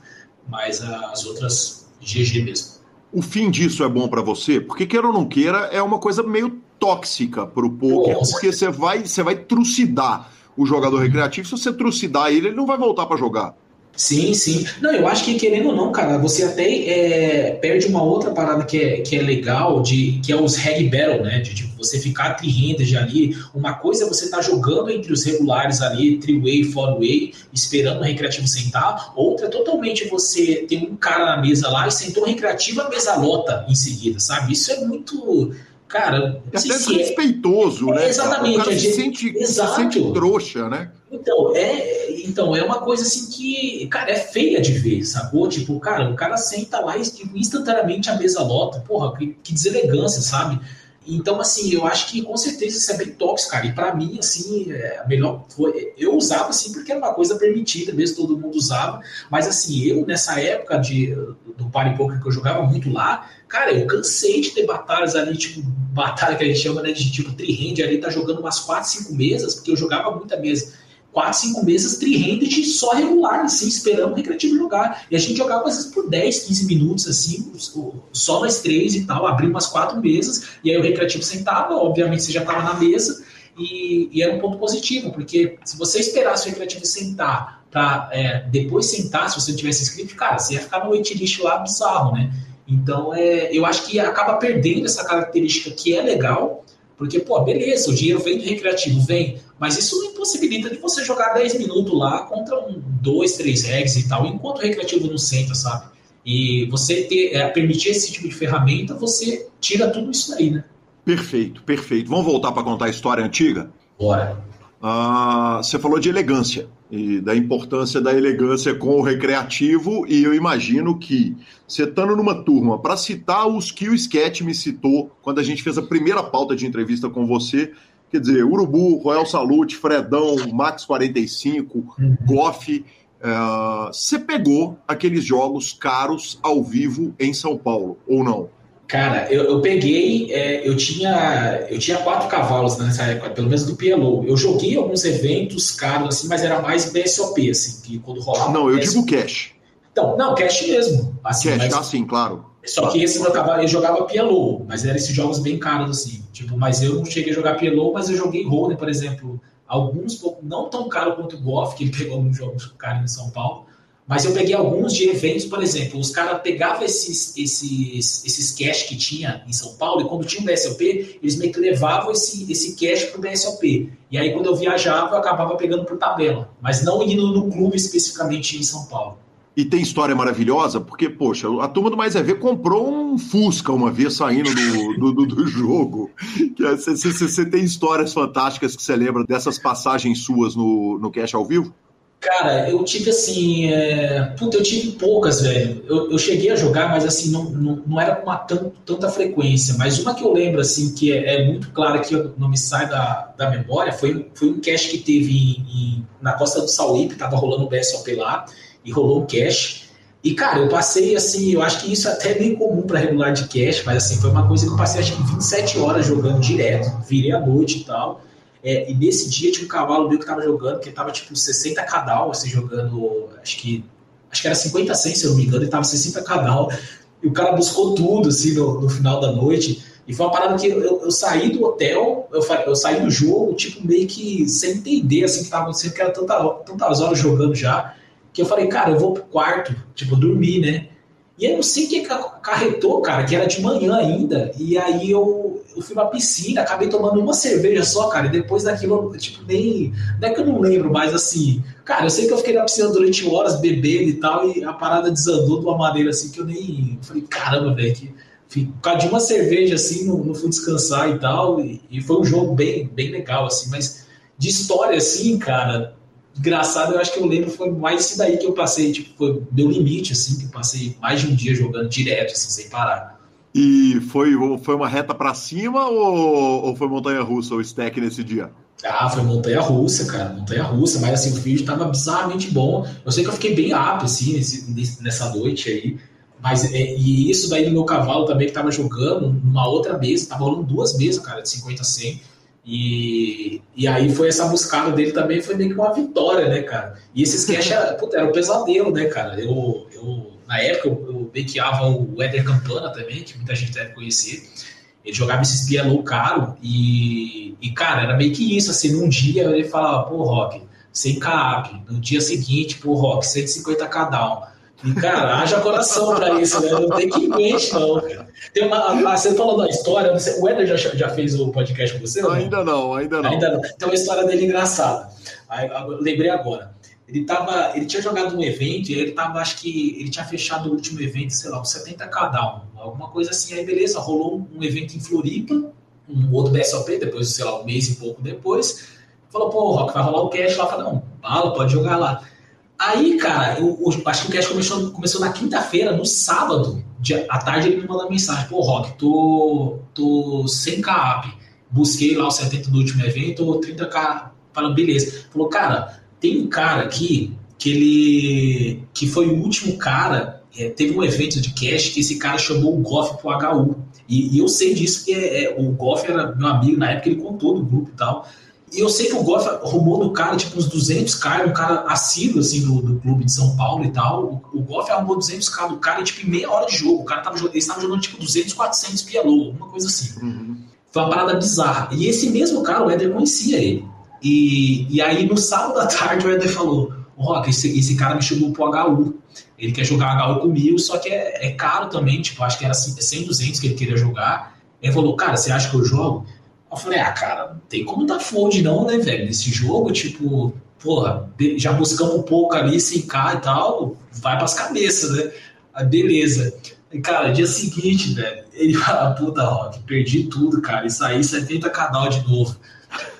Mas as outras, GG mesmo. O fim disso é bom para você? Porque, queira ou não queira, é uma coisa meio tóxica pro poker. Porque você vai, você vai trucidar o jogador recreativo. Se você trucidar ele, ele não vai voltar para jogar. Sim, sim. Não, eu acho que querendo ou não, cara, você até é, perde uma outra parada que é, que é legal, de, que é os reg battle, né? De tipo, você ficar tri-handed ali. Uma coisa é você estar tá jogando entre os regulares ali, three-way, four-way, esperando o recreativo sentar. Outra é totalmente você ter um cara na mesa lá e sentou o recreativo, a mesa lota em seguida, sabe? Isso é muito Cara, é até desrespeitoso, é, né? Exatamente. O cara se sente, se sente trouxa, né? Então é, então, é uma coisa assim que, cara, é feia de ver, sacou? Tipo, cara, o cara senta lá e instantaneamente a mesa lota. Porra, que, que deselegância, sabe? Então, assim, eu acho que com certeza isso é bem tóxico, cara. E para mim, assim, é, a melhor foi. Eu usava, assim, porque era uma coisa permitida mesmo, todo mundo usava. Mas, assim, eu, nessa época de, do Party Poker que eu jogava muito lá, cara, eu cansei de ter batalhas ali, tipo, batalha que a gente chama, né, de tipo, tri-hand ali, tá jogando umas 4, 5 mesas, porque eu jogava muita mesa quatro, cinco mesas tri-handed só regular, assim, esperando o recreativo jogar. E a gente jogava às vezes por 10, 15 minutos, assim, só nós três e tal, abria umas quatro mesas, e aí o recreativo sentava, obviamente você já estava na mesa, e, e, era um ponto positivo, porque se você esperasse o recreativo sentar para é, depois sentar, se você não tivesse inscrito, cara, você ia ficar no waitlist lá bizarro, né? Então, é, eu acho que acaba perdendo essa característica que é legal, porque, pô, beleza, o dinheiro vem do recreativo, vem, mas isso não impossibilita de você jogar 10 minutos lá contra um 2, 3 regs e tal, enquanto o recreativo não senta, sabe? E você ter, é, permitir esse tipo de ferramenta, você tira tudo isso daí, né? Perfeito, perfeito. Vamos voltar para contar a história antiga? Bora. Ah, você falou de elegância e da importância da elegância com o recreativo, e eu imagino que você estando numa turma, para citar os que o Sketch me citou quando a gente fez a primeira pauta de entrevista com você, quer dizer, Urubu, Royal Salute, Fredão, Max 45, uhum. Goff, uh, você pegou aqueles jogos caros ao vivo em São Paulo, ou não? Cara, eu, eu peguei, é, eu tinha eu tinha quatro cavalos nessa época, pelo menos do PLO. Eu joguei alguns eventos caros, assim, mas era mais BSOP, assim, que quando rolava. Não, eu digo cash. Então, não, cash mesmo. Assim, cash, mas, assim, claro. Só claro. que esse meu cavalo, eu jogava PLO, mas eram esses jogos bem caros, assim. Tipo, mas eu não cheguei a jogar PLO, mas eu joguei Roller, por exemplo. Alguns, não tão caro quanto o Goff, que ele pegou alguns jogos caros em São Paulo mas eu peguei alguns de eventos, por exemplo, os caras pegavam esses, esses, esses cash que tinha em São Paulo, e quando tinha um BSLP, eles meio que levavam esse, esse cash para o BSLP. E aí, quando eu viajava, eu acabava pegando por tabela, mas não indo no clube especificamente em São Paulo. E tem história maravilhosa, porque, poxa, a turma do Mais é Ver comprou um Fusca uma vez saindo do, do, do, jogo. Você é, tem histórias fantásticas que você lembra dessas passagens suas no, no Cash ao vivo? Cara, eu tive assim. É... Puta, eu tive poucas, velho. Eu, eu cheguei a jogar, mas assim, não, não, não era com uma tant, tanta frequência. Mas uma que eu lembro, assim, que é, é, muito clara que não me sai da, da memória, foi, foi um cache que teve em, em, na costa do Sauípe, tava rolando o BSOP lá, e rolou um cache. E, cara, eu passei assim, eu acho que isso é até bem comum para regular de cache, mas assim, foi uma coisa que eu passei acho que 27 horas jogando direto, virei à noite e tal. É, e nesse dia tinha um cavalo meu que tava jogando, que tava tipo 60 cadal, assim, jogando, acho que acho que era 50 100, se eu não me engano, ele tava 60 cadal, e o cara buscou tudo, assim, no, no final da noite, e foi uma parada que eu, eu saí do hotel, eu, eu, saí do jogo, tipo, meio que sem entender, assim, o que tava acontecendo, porque era tanta, tantas horas jogando já, que eu falei, cara, eu vou pro quarto, tipo, dormir, né? E eu não sei o que acarretou, cara, que era de manhã ainda. E aí eu, eu fui pra piscina, acabei tomando uma cerveja só, cara. E depois daquilo, tipo, nem. Não é que eu não lembro, mas assim. Cara, eu sei que eu fiquei na piscina durante horas bebendo e tal. E a parada desandou de uma maneira assim que eu nem. Falei, caramba, velho, que. Por causa de uma cerveja, assim, não, não fui descansar e tal. E, e foi um jogo bem, bem legal, assim. Mas de história, assim, cara, engraçado, eu acho que eu lembro foi mais isso daí que eu passei, tipo, foi meu limite, assim, que eu passei mais de um dia jogando direto, assim, sem parar. E foi, foi uma reta para cima ou, ou foi montanha-russa o stack nesse dia? Ah, foi montanha-russa, cara, montanha-russa, mas assim, o vídeo tava bizarramente bom. Eu sei que eu fiquei bem up, assim, nesse, nessa noite aí, mas é, e isso daí no meu cavalo também que tava jogando, numa outra mesa, tava rolando duas mesas, cara, de 50 a 100, e, e aí foi essa buscada dele também, foi meio que uma vitória, né, cara? E esse sketch era, puta, era um pesadelo, né, cara? Eu, eu na época, eu, eu bequeava o Éder Campana também, que muita gente deve conhecer. Ele jogava esse low caro e, e, cara, era meio que isso, assim, num dia ele falava, pô, Rock, sem cap. No dia seguinte, pô, Rock, 150k down. E, cara, haja coração pra isso, né? Não tem que mente, não. Tem uma, você falou da história, sei, o Eder já, já fez o podcast com você? Ainda não? não, ainda não. Ainda não. Então, a história dele engraçada. Aí, lembrei agora. Ele, tava, ele tinha jogado um evento e ele tava, acho que ele tinha fechado o último evento, sei lá, uns 70 cada um, alguma coisa assim. Aí, beleza, rolou um evento em Floripa, um outro BSOP, depois, sei lá, um mês e pouco depois. Falou, pô, Rock, vai rolar o cash lá. Falei, não, bala, pode jogar lá. Aí, cara, eu, acho que o cast começou, começou na quinta-feira, no sábado, de, à tarde ele me mandou mensagem, pô, Rock, tô, tô sem cap, busquei lá o 70 do último evento, 30k, falou, beleza. Falou, cara, tem um cara aqui que ele, que foi o último cara, é, teve um evento de cash que esse cara chamou o Goff pro HU, e, e eu sei disso, que é, é, o Goff era meu amigo, na época ele contou do grupo e tal, e eu sei que o Goff arrumou no cara, tipo, uns 200k, um cara assíduo, assim, do, do clube de São Paulo e tal. O, o Goff arrumou 200k do cara, tipo, em meia hora de jogo. O cara tava, eles estavam jogando, tipo, 200, 400 PLO, alguma coisa assim. Uhum. Foi uma parada bizarra. E esse mesmo cara, o Éder conhecia ele. E, e aí, no sábado à tarde, o Éder falou, Rock, esse, esse cara me chamou pro HU. Ele quer jogar HU comigo, só que é, é caro também, tipo, acho que era 100, 200 que ele queria jogar. Ele falou, cara, você acha que eu jogo? Eu falei, ah, cara, não tem como dar fold não, né, velho? Nesse jogo, tipo, porra, já buscamos um pouco ali, sem cá e tal, vai pras cabeças, né? Ah, beleza. E, cara, dia seguinte, velho, ele fala, puta, Rock, perdi tudo, cara, e saí 70 canal de novo.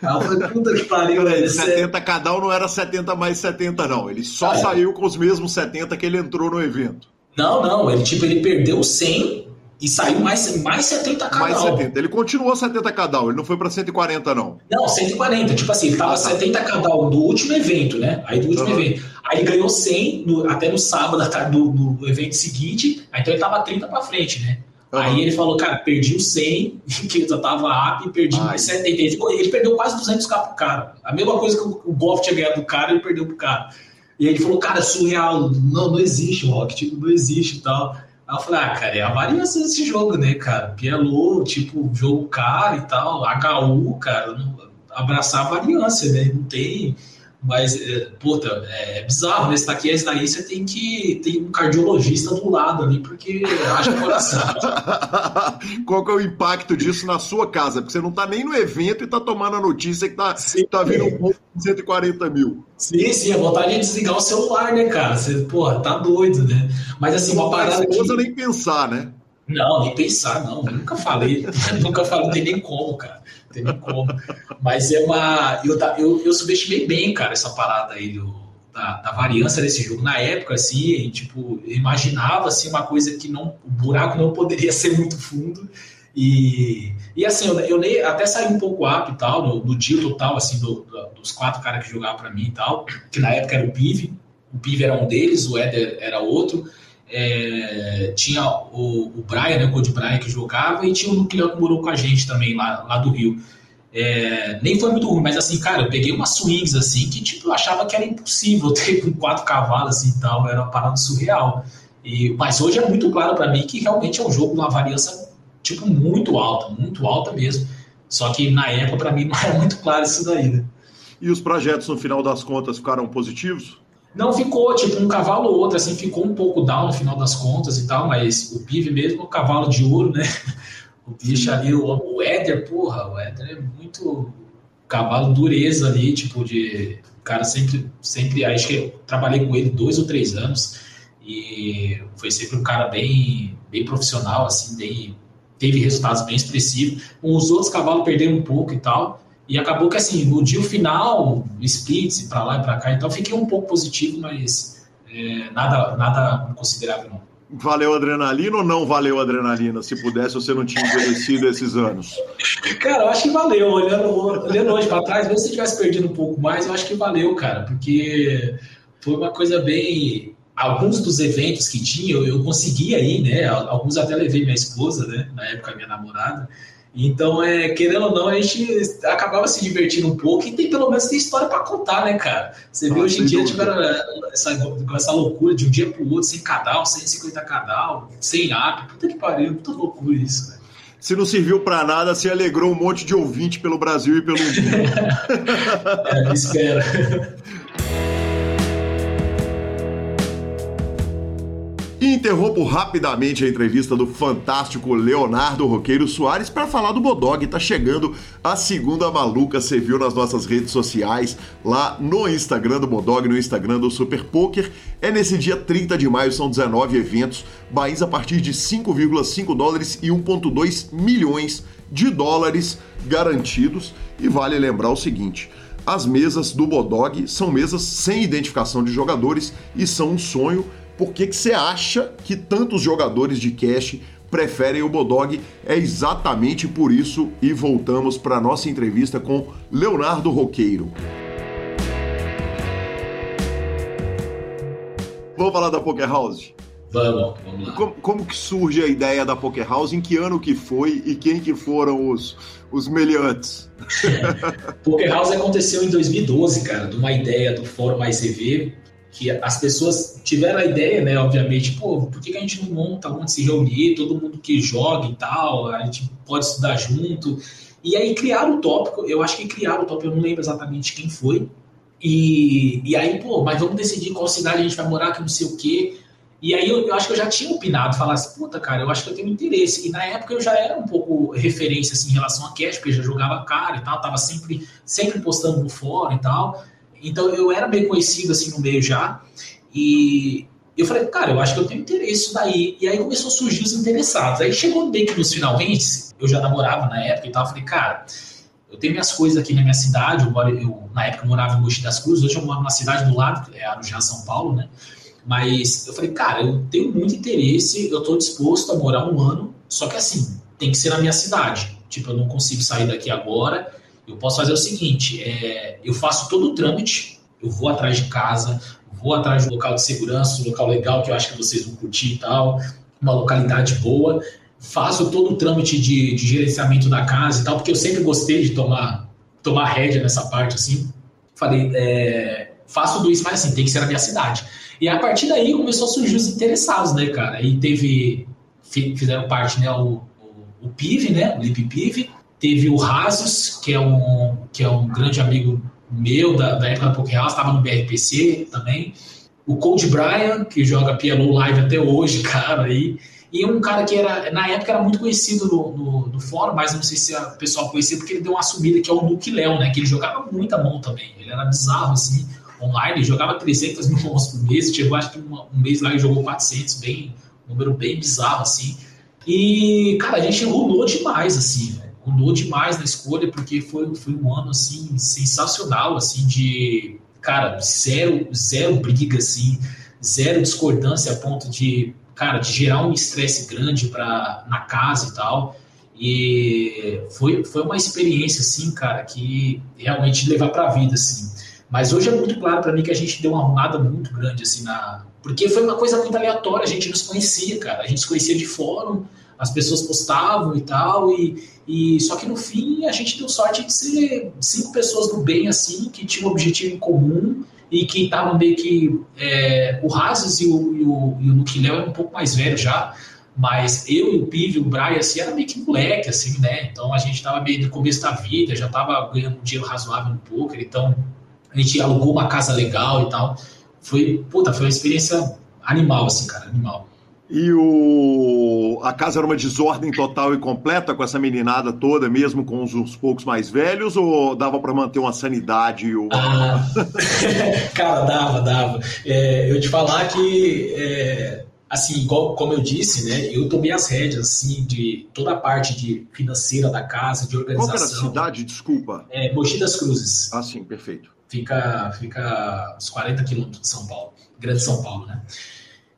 Aí eu falei, puta que pariu, velho. 70 canal não era 70 mais 70, não. Ele só ah, saiu com os mesmos 70 que ele entrou no evento. Não, não, ele tipo, ele perdeu 100 e saiu mais, mais 70 cada Mais 70. Ele continuou 70 cada ele não foi para 140, não. Não, 140. Tipo assim, ele tava ah, tá. 70 cada do último evento, né? Aí do último uhum. evento. Aí ele ganhou 100 no, até no sábado do, do, evento seguinte. Aí então ele tava 30 para frente, né? Uhum. Aí ele falou, cara, perdi o 100, que eu já tava up, e perdi Ai. mais 70. Ele, ele perdeu quase 200k pro cara. A mesma coisa que o, o Golf tinha ganhado do cara, ele perdeu pro cara. E aí ele falou, cara, surreal, não, não existe, Rock, tipo, não existe e tal. Aí eu falei, ah, cara, é a variação desse jogo, né, cara? PLO, tipo, jogo caro e tal, HU, cara, abraçar a variância, né? Não tem. Mas, é, puta, é, é bizarro, né? Você tá aqui, esse daí você tem que ter um cardiologista do lado ali, porque haja coração. Qual que é o impacto disso na sua casa? Porque você não tá nem no evento e tá tomando a notícia que tá, sim, tá vindo um pouco de 140 mil. Sim, sim, a vontade de desligar o celular, né, cara? Você, porra, tá doido, né? Mas assim, uma parada. Não que... nem pensar, né? Não, nem pensar, não. Eu nunca falei. nunca falei, não tem nem como, cara tem nem como. Mas é uma. Eu, eu, eu subestimei bem, cara, essa parada aí do, da, da, variância desse jogo. Na época, assim, tipo, imaginava assim, uma coisa que não. O buraco não poderia ser muito fundo. E, e assim, eu, eu até saí um pouco up e tal, no, no dia total, assim, do, do, dos quatro caras que jogavam para mim e tal, que na época era o Pive. O Pive era um deles, o Éder era outro. É, tinha o, o Brian, né, o Code Brian que jogava, e tinha o Nuclear que morou com a gente também lá, lá do Rio. É, nem foi muito ruim, mas assim, cara, eu peguei umas swings assim que tipo, eu achava que era impossível ter com quatro cavalos assim, e tal, era uma parada surreal. E, mas hoje é muito claro para mim que realmente é um jogo de uma variância tipo muito alta, muito alta mesmo. Só que na época para mim não era muito claro isso daí, né? E os projetos no final das contas ficaram positivos? Não ficou, tipo, um cavalo ou outro, assim, ficou um pouco down no final das contas e tal, mas o Pive mesmo, o cavalo de ouro, né? O bicho ali, o, o Éder, porra, o Éder é muito cavalo dureza ali, tipo, de. O cara sempre, sempre. Acho que eu trabalhei com ele dois ou três anos e foi sempre um cara bem, bem profissional, assim, bem, teve resultados bem expressivos. Os outros cavalos perderam um pouco e tal, e acabou que, assim, no dia final, splits para lá e para cá, então fiquei um pouco positivo, mas é, nada, nada considerável não. Valeu adrenalina ou não valeu adrenalina? Se pudesse, você não tinha envelhecido esses anos? Cara, eu acho que valeu. Olhando, olhando hoje para trás, mesmo se tivesse perdido um pouco mais, eu acho que valeu, cara, porque foi uma coisa bem. Alguns dos eventos que tinha, eu, eu conseguia ir, né? Alguns até levei minha esposa, né? Na época, minha namorada. Então, é, querendo ou não, a gente acabava se divertindo um pouco e tem pelo menos tem história para contar, né, cara? Você vê ah, hoje em dia tiveram essa, essa loucura de um dia pro outro, sem cadal, 150 cadal, sem app, puta que pariu, puta loucura isso, né? Se não serviu para nada, se alegrou um monte de ouvinte pelo Brasil e pelo mundo. é, espera. interrompo rapidamente a entrevista do fantástico Leonardo Roqueiro Soares para falar do Bodog. Tá chegando a segunda maluca, você viu nas nossas redes sociais, lá no Instagram do Bodog, no Instagram do Super Poker. É nesse dia 30 de maio, são 19 eventos, bains a partir de 5,5 dólares e 1,2 milhões de dólares garantidos. E vale lembrar o seguinte. As mesas do Bodog são mesas sem identificação de jogadores e são um sonho por que, que você acha que tantos jogadores de cash preferem o Bodog? É exatamente por isso e voltamos para nossa entrevista com Leonardo Roqueiro. Vamos falar da Poker House? Vamos, vamos lá. Como, como, que surge a ideia da Poker House? Em que ano que foi e quem que foram os, os meliantes? Poker House aconteceu em 2012, cara, de uma ideia do Fórum ICV que as pessoas tiveram a ideia, né, obviamente, pô, por que, que a gente não monta onde se reunir, todo mundo que joga e tal, a gente pode estudar junto. E aí criaram o tópico, eu acho que criaram o tópico, eu não lembro exatamente quem foi. E, e aí, pô, mas vamos decidir qual cidade a gente vai morar, que não sei o quê. E aí eu, eu acho que eu já tinha opinado, falar assim, puta, cara, eu acho que eu tenho interesse. E na época eu já era um pouco referência assim, em relação a cash, porque eu já jogava cara e tal, tava sempre, sempre postando no fórum e tal. Então eu era bem conhecido assim no meio já. E eu falei, cara, eu acho que eu tenho interesse daí. E aí começou a surgir os interessados. Aí chegou bem que nos finalmente, eu já namorava na época e tal. Eu falei, cara, eu tenho minhas coisas aqui na minha cidade. Eu, eu na época eu morava em Mogi das Cruzes, hoje eu moro numa cidade do lado, é Arujá, São Paulo, né? Mas eu falei, cara, eu tenho muito interesse, eu estou disposto a morar um ano, só que assim, tem que ser na minha cidade. Tipo, eu não consigo sair daqui agora eu posso fazer o seguinte: é, eu faço todo o trâmite, eu vou atrás de casa, vou atrás do local de segurança, um local legal que eu acho que vocês vão curtir e tal, uma localidade boa, faço todo o trâmite de, de gerenciamento da casa e tal, porque eu sempre gostei de tomar, tomar rédea nessa parte, assim. Falei, é, faço tudo isso, mas assim, tem que ser na minha cidade. E a partir daí começou a surgir os interessados, né, cara? E teve, fizeram parte, né, o, o, o PIV, né, o Lip PIV, Teve o Rasos, que é um, que é um grande amigo meu da, da época da Poker House, estava no BRPC também. O Cold Brian, que joga PLO Live até hoje, cara, aí. E um cara que era, na época era muito conhecido no, no, no fórum, mas não sei se o pessoal conhecia, porque ele deu uma subida, que é o Nuke Léo, né? Que ele jogava muita mão também. Ele era bizarro, assim, online. Jogava 300 mil mãos por mês. Chegou, acho que um, mês lá ele jogou 400, bem, um número bem bizarro, assim. E, cara, a gente rolou demais, assim, mudou demais na escolha, porque foi, foi um ano, assim, sensacional, assim, de, cara, zero, zero briga, assim, zero discordância a ponto de, cara, de gerar um estresse grande pra, na casa e tal. E foi, foi uma experiência, assim, cara, que realmente levar pra vida, assim. Mas hoje é muito claro para mim que a gente deu uma arrumada muito grande, assim, na... Porque foi uma coisa muito aleatória, a gente não se conhecia, cara. A gente se conhecia de fórum, as pessoas postavam e tal, e, e só que no fim a gente deu sorte de ser cinco pessoas do bem assim, que tinham um objetivo em comum e que estavam meio que. É, o Razes e o, e o, e o eram um pouco mais velho já, mas eu e o Pive, o Brian, assim, era meio que moleque, assim, né? Então a gente estava meio no começo da vida, já estava ganhando um dinheiro razoável no poker, então a gente alugou uma casa legal e tal. foi, puta, foi uma experiência animal, assim, cara, animal. E o... a casa era uma desordem total e completa com essa meninada toda, mesmo com os uns poucos mais velhos, ou dava para manter uma sanidade? Uma... Ah, cara, dava, dava. É, eu te falar que, é, assim, igual, como eu disse, né, eu tomei as rédeas, assim, de toda a parte de financeira da casa, de organização. Qual era a cidade, desculpa? É, Mogi das Cruzes. Ah, sim, perfeito. Fica, fica uns 40 quilômetros de São Paulo, Grande São Paulo, né?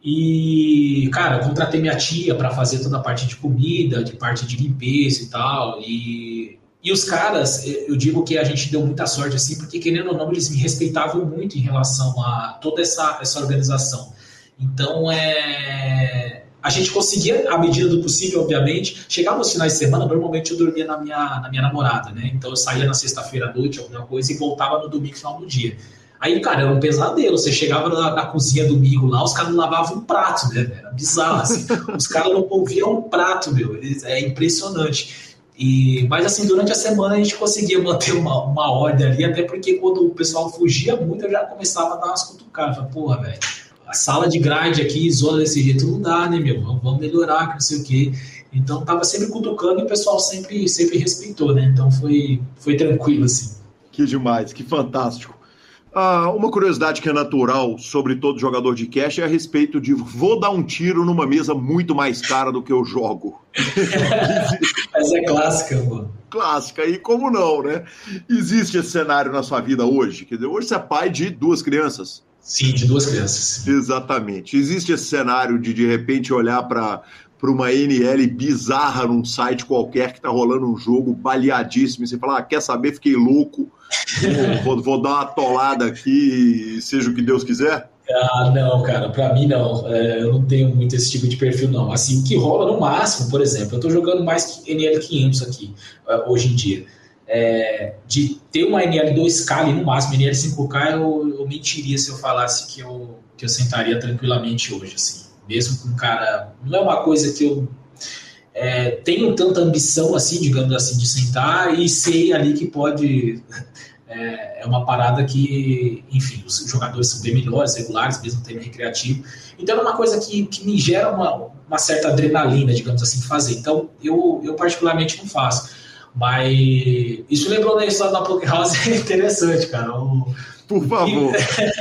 E, cara, contratei minha tia para fazer toda a parte de comida, de parte de limpeza e tal. E, e os caras, eu digo que a gente deu muita sorte, assim, porque querendo ou não, eles me respeitavam muito em relação a toda essa, essa organização. Então, é, a gente conseguia, à medida do possível, obviamente. Chegava nos finais de semana, normalmente eu dormia na minha, na minha namorada, né? Então eu saía na sexta-feira à noite, alguma coisa, e voltava no domingo, final do dia. Aí, cara, era um pesadelo. Você chegava na, na cozinha domingo lá, os caras não lavavam um prato, né? Era bizarro, assim. os caras não moviam um prato, meu. É impressionante. E, mas assim, durante a semana a gente conseguia manter uma, uma ordem ali, até porque quando o pessoal fugia muito, eu já começava a dar umas cutucadas. Porra, velho, a sala de grade aqui, isola desse jeito, não dá, né, meu? Vamos, vamos melhorar, que não sei o quê. Então tava sempre cutucando e o pessoal sempre, sempre respeitou, né? Então foi, foi tranquilo, assim. Que demais, que fantástico. Ah, uma curiosidade que é natural sobre todo jogador de cash é a respeito de vou dar um tiro numa mesa muito mais cara do que eu jogo. Mas é clássica, mano. Clássica, e como não, né? Existe esse cenário na sua vida hoje? Quer dizer, hoje você é pai de duas crianças. Sim, de duas crianças. Exatamente. Existe esse cenário de de repente olhar para para uma NL bizarra num site qualquer que tá rolando um jogo baleadíssimo e você fala, ah, quer saber, fiquei louco, vou, vou, dar uma tolada aqui, seja o que Deus quiser? Ah, não, cara, para mim não. É, eu não tenho muito esse tipo de perfil, não. Assim, o que rola no máximo, por exemplo, eu tô jogando mais que NL500 aqui, é, hoje em dia. É, de ter uma NL2K ali no máximo, NL5K, eu, eu mentiria se eu falasse que eu, que eu sentaria tranquilamente hoje, assim mesmo com um cara. Não é uma coisa que eu é, tenho tanta ambição, assim, digamos assim, de sentar e sei ali que pode. É, é, uma parada que, enfim, os jogadores são bem melhores, regulares, mesmo tendo recreativo. Então é uma coisa que, que me gera uma, uma certa adrenalina, digamos assim, fazer. Então eu, eu particularmente não faço. Mas isso lembrou da história da Poké House, é interessante, cara. O, por favor.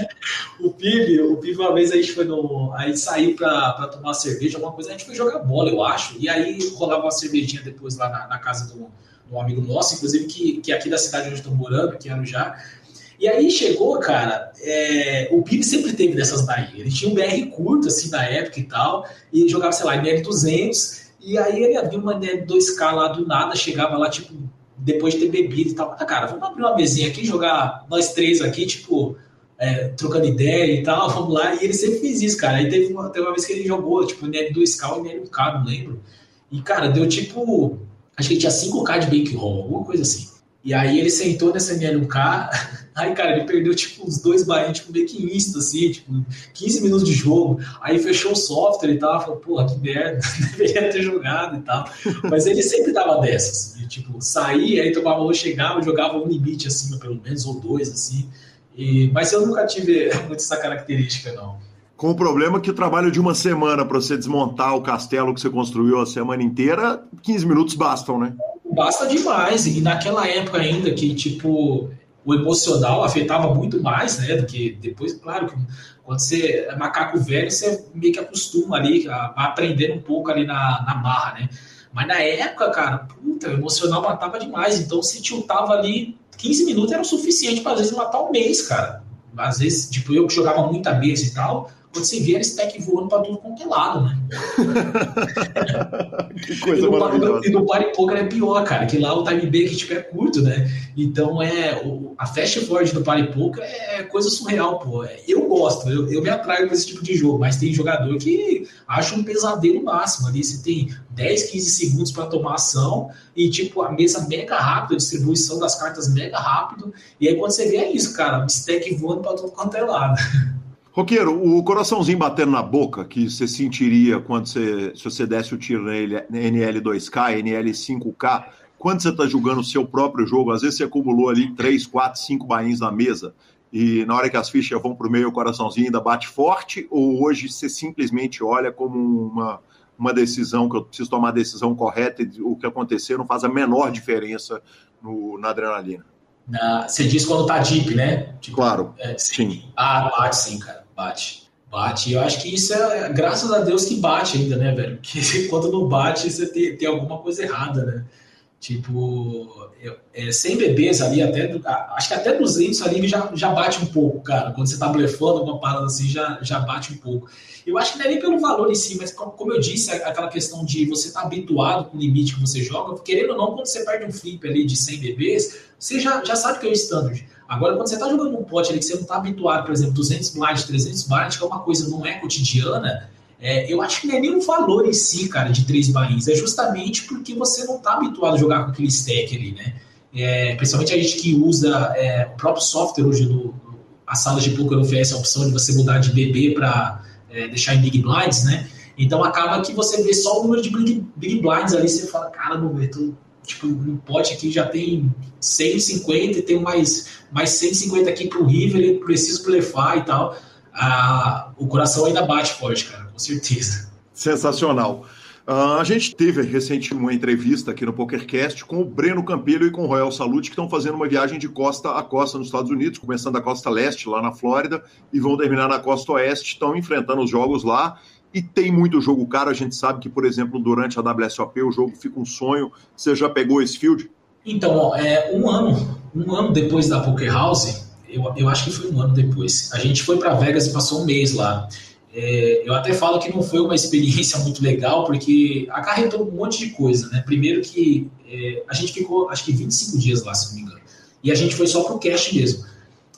o PIB, o PIB, uma vez a gente foi no. A gente saiu pra, pra tomar cerveja, alguma coisa, a gente foi jogar bola, eu acho. E aí rolava uma cervejinha depois lá na, na casa do, um amigo nosso, inclusive, que, que é aqui da cidade onde estou morando, que é já E aí chegou, cara, é, o PIB sempre teve dessas daí. Ele tinha um BR curto, assim, na época e tal, e jogava, sei lá, NR200, e aí ele havia uma NR2K lá do nada, chegava lá, tipo, depois de ter bebido e tal. Ah, cara, vamos abrir uma mesinha aqui, jogar nós três aqui, tipo, é, trocando ideia e tal, vamos lá. E ele sempre fez isso, cara. Aí teve uma, teve uma vez que ele jogou, tipo, NL2K ou NL1K, não lembro. E, cara, deu tipo. Acho que tinha 5K de bankroll, alguma coisa assim. E aí ele sentou nessa NL1K, aí, cara, ele perdeu, tipo, uns dois bainhos, tipo, meio que insta, assim, tipo, 15 minutos de jogo. Aí fechou o software e tal, falou, porra, que merda, deveria ter jogado e tal. Mas ele sempre dava dessas, de, tipo, saía, aí tomava ou chegava, jogava um limite acima, pelo menos, ou dois, assim. E, mas eu nunca tive muito essa característica, não. Com o problema que o trabalho de uma semana para você desmontar o castelo que você construiu a semana inteira, 15 minutos bastam, né? Basta demais. E naquela época ainda que, tipo, o emocional afetava muito mais, né? Do que depois, claro, quando você é macaco velho, você meio que acostuma ali, a, aprender um pouco ali na, na marra, né? Mas na época, cara, puta, o emocional matava demais. Então, se tiltava ali, 15 minutos era o suficiente para às vezes matar um mês, cara. Às vezes, tipo, eu que jogava muita mesa e tal, quando você vê, eles stack voando para tudo quanto é lado, né? que coisa e no, maravilhosa. E no party poker é pior, cara, que lá o time bank tipo, é curto, né? Então é o, a fast forward do party poker é coisa surreal, pô. Eu gosto, eu, eu me atraio com esse tipo de jogo, mas tem jogador que acha um pesadelo máximo ali. Você tem 10, 15 segundos para tomar ação e tipo a mesa mega rápida, a distribuição das cartas mega rápido. E aí quando você vê é isso, cara, stack voando para tudo quanto é lado. Roqueiro, o coraçãozinho batendo na boca que você sentiria quando você, se você desse o tiro na NL2K, NL5K, quando você está jogando o seu próprio jogo, às vezes você acumulou ali 3, 4, 5 bains na mesa, e na hora que as fichas vão para o meio, o coraçãozinho ainda bate forte? Ou hoje você simplesmente olha como uma, uma decisão, que eu preciso tomar a decisão correta e o que acontecer não faz a menor diferença no, na adrenalina? Na, você diz quando tá deep, né? Tipo, claro. É, sim. sim. Ah, bate sim, cara. Bate. Bate. Eu acho que isso é, graças a Deus que bate ainda, né, velho? Porque quando não bate, você tem, tem alguma coisa errada, né? Tipo, é, 100 bebês ali, até, acho que até 200 ali já, já bate um pouco, cara. Quando você tá blefando uma parada assim, já, já bate um pouco. Eu acho que não é nem pelo valor em si, mas como eu disse, aquela questão de você tá habituado com o limite que você joga, querendo ou não, quando você perde um flip ali de 100 bebês, você já, já sabe que é o standard. Agora, quando você está jogando um pote ali que você não está habituado, por exemplo, 200 blind, 300 blind, que é uma coisa não é cotidiana, é, eu acho que não é nem o valor em si, cara, de três bains. É justamente porque você não está habituado a jogar com aquele stack ali, né? É, principalmente a gente que usa é, o próprio software hoje do, as salas de poker oferece a opção de você mudar de BB para é, deixar em big blinds, né? Então acaba que você vê só o número de big, big blinds ali, você fala, cara, não, tô, tipo, no pote aqui já tem 150 e tem mais, mais 150 aqui pro River, preciso blefar e tal. Ah, o coração ainda bate forte, cara, com certeza. Sensacional. Uh, a gente teve recentemente uma entrevista aqui no PokerCast com o Breno Campilho e com o Royal Salute, que estão fazendo uma viagem de costa a costa nos Estados Unidos, começando da costa leste, lá na Flórida, e vão terminar na costa oeste, estão enfrentando os jogos lá. E tem muito jogo caro, a gente sabe que, por exemplo, durante a WSOP o jogo fica um sonho. Você já pegou esse field? Então, ó, é, um ano, um ano depois da Poker House, eu, eu acho que foi um ano depois, a gente foi para Vegas e passou um mês lá. É, eu até falo que não foi uma experiência muito legal, porque acarretou um monte de coisa, né? Primeiro que é, a gente ficou, acho que 25 dias lá, se não me engano. E a gente foi só pro cash mesmo.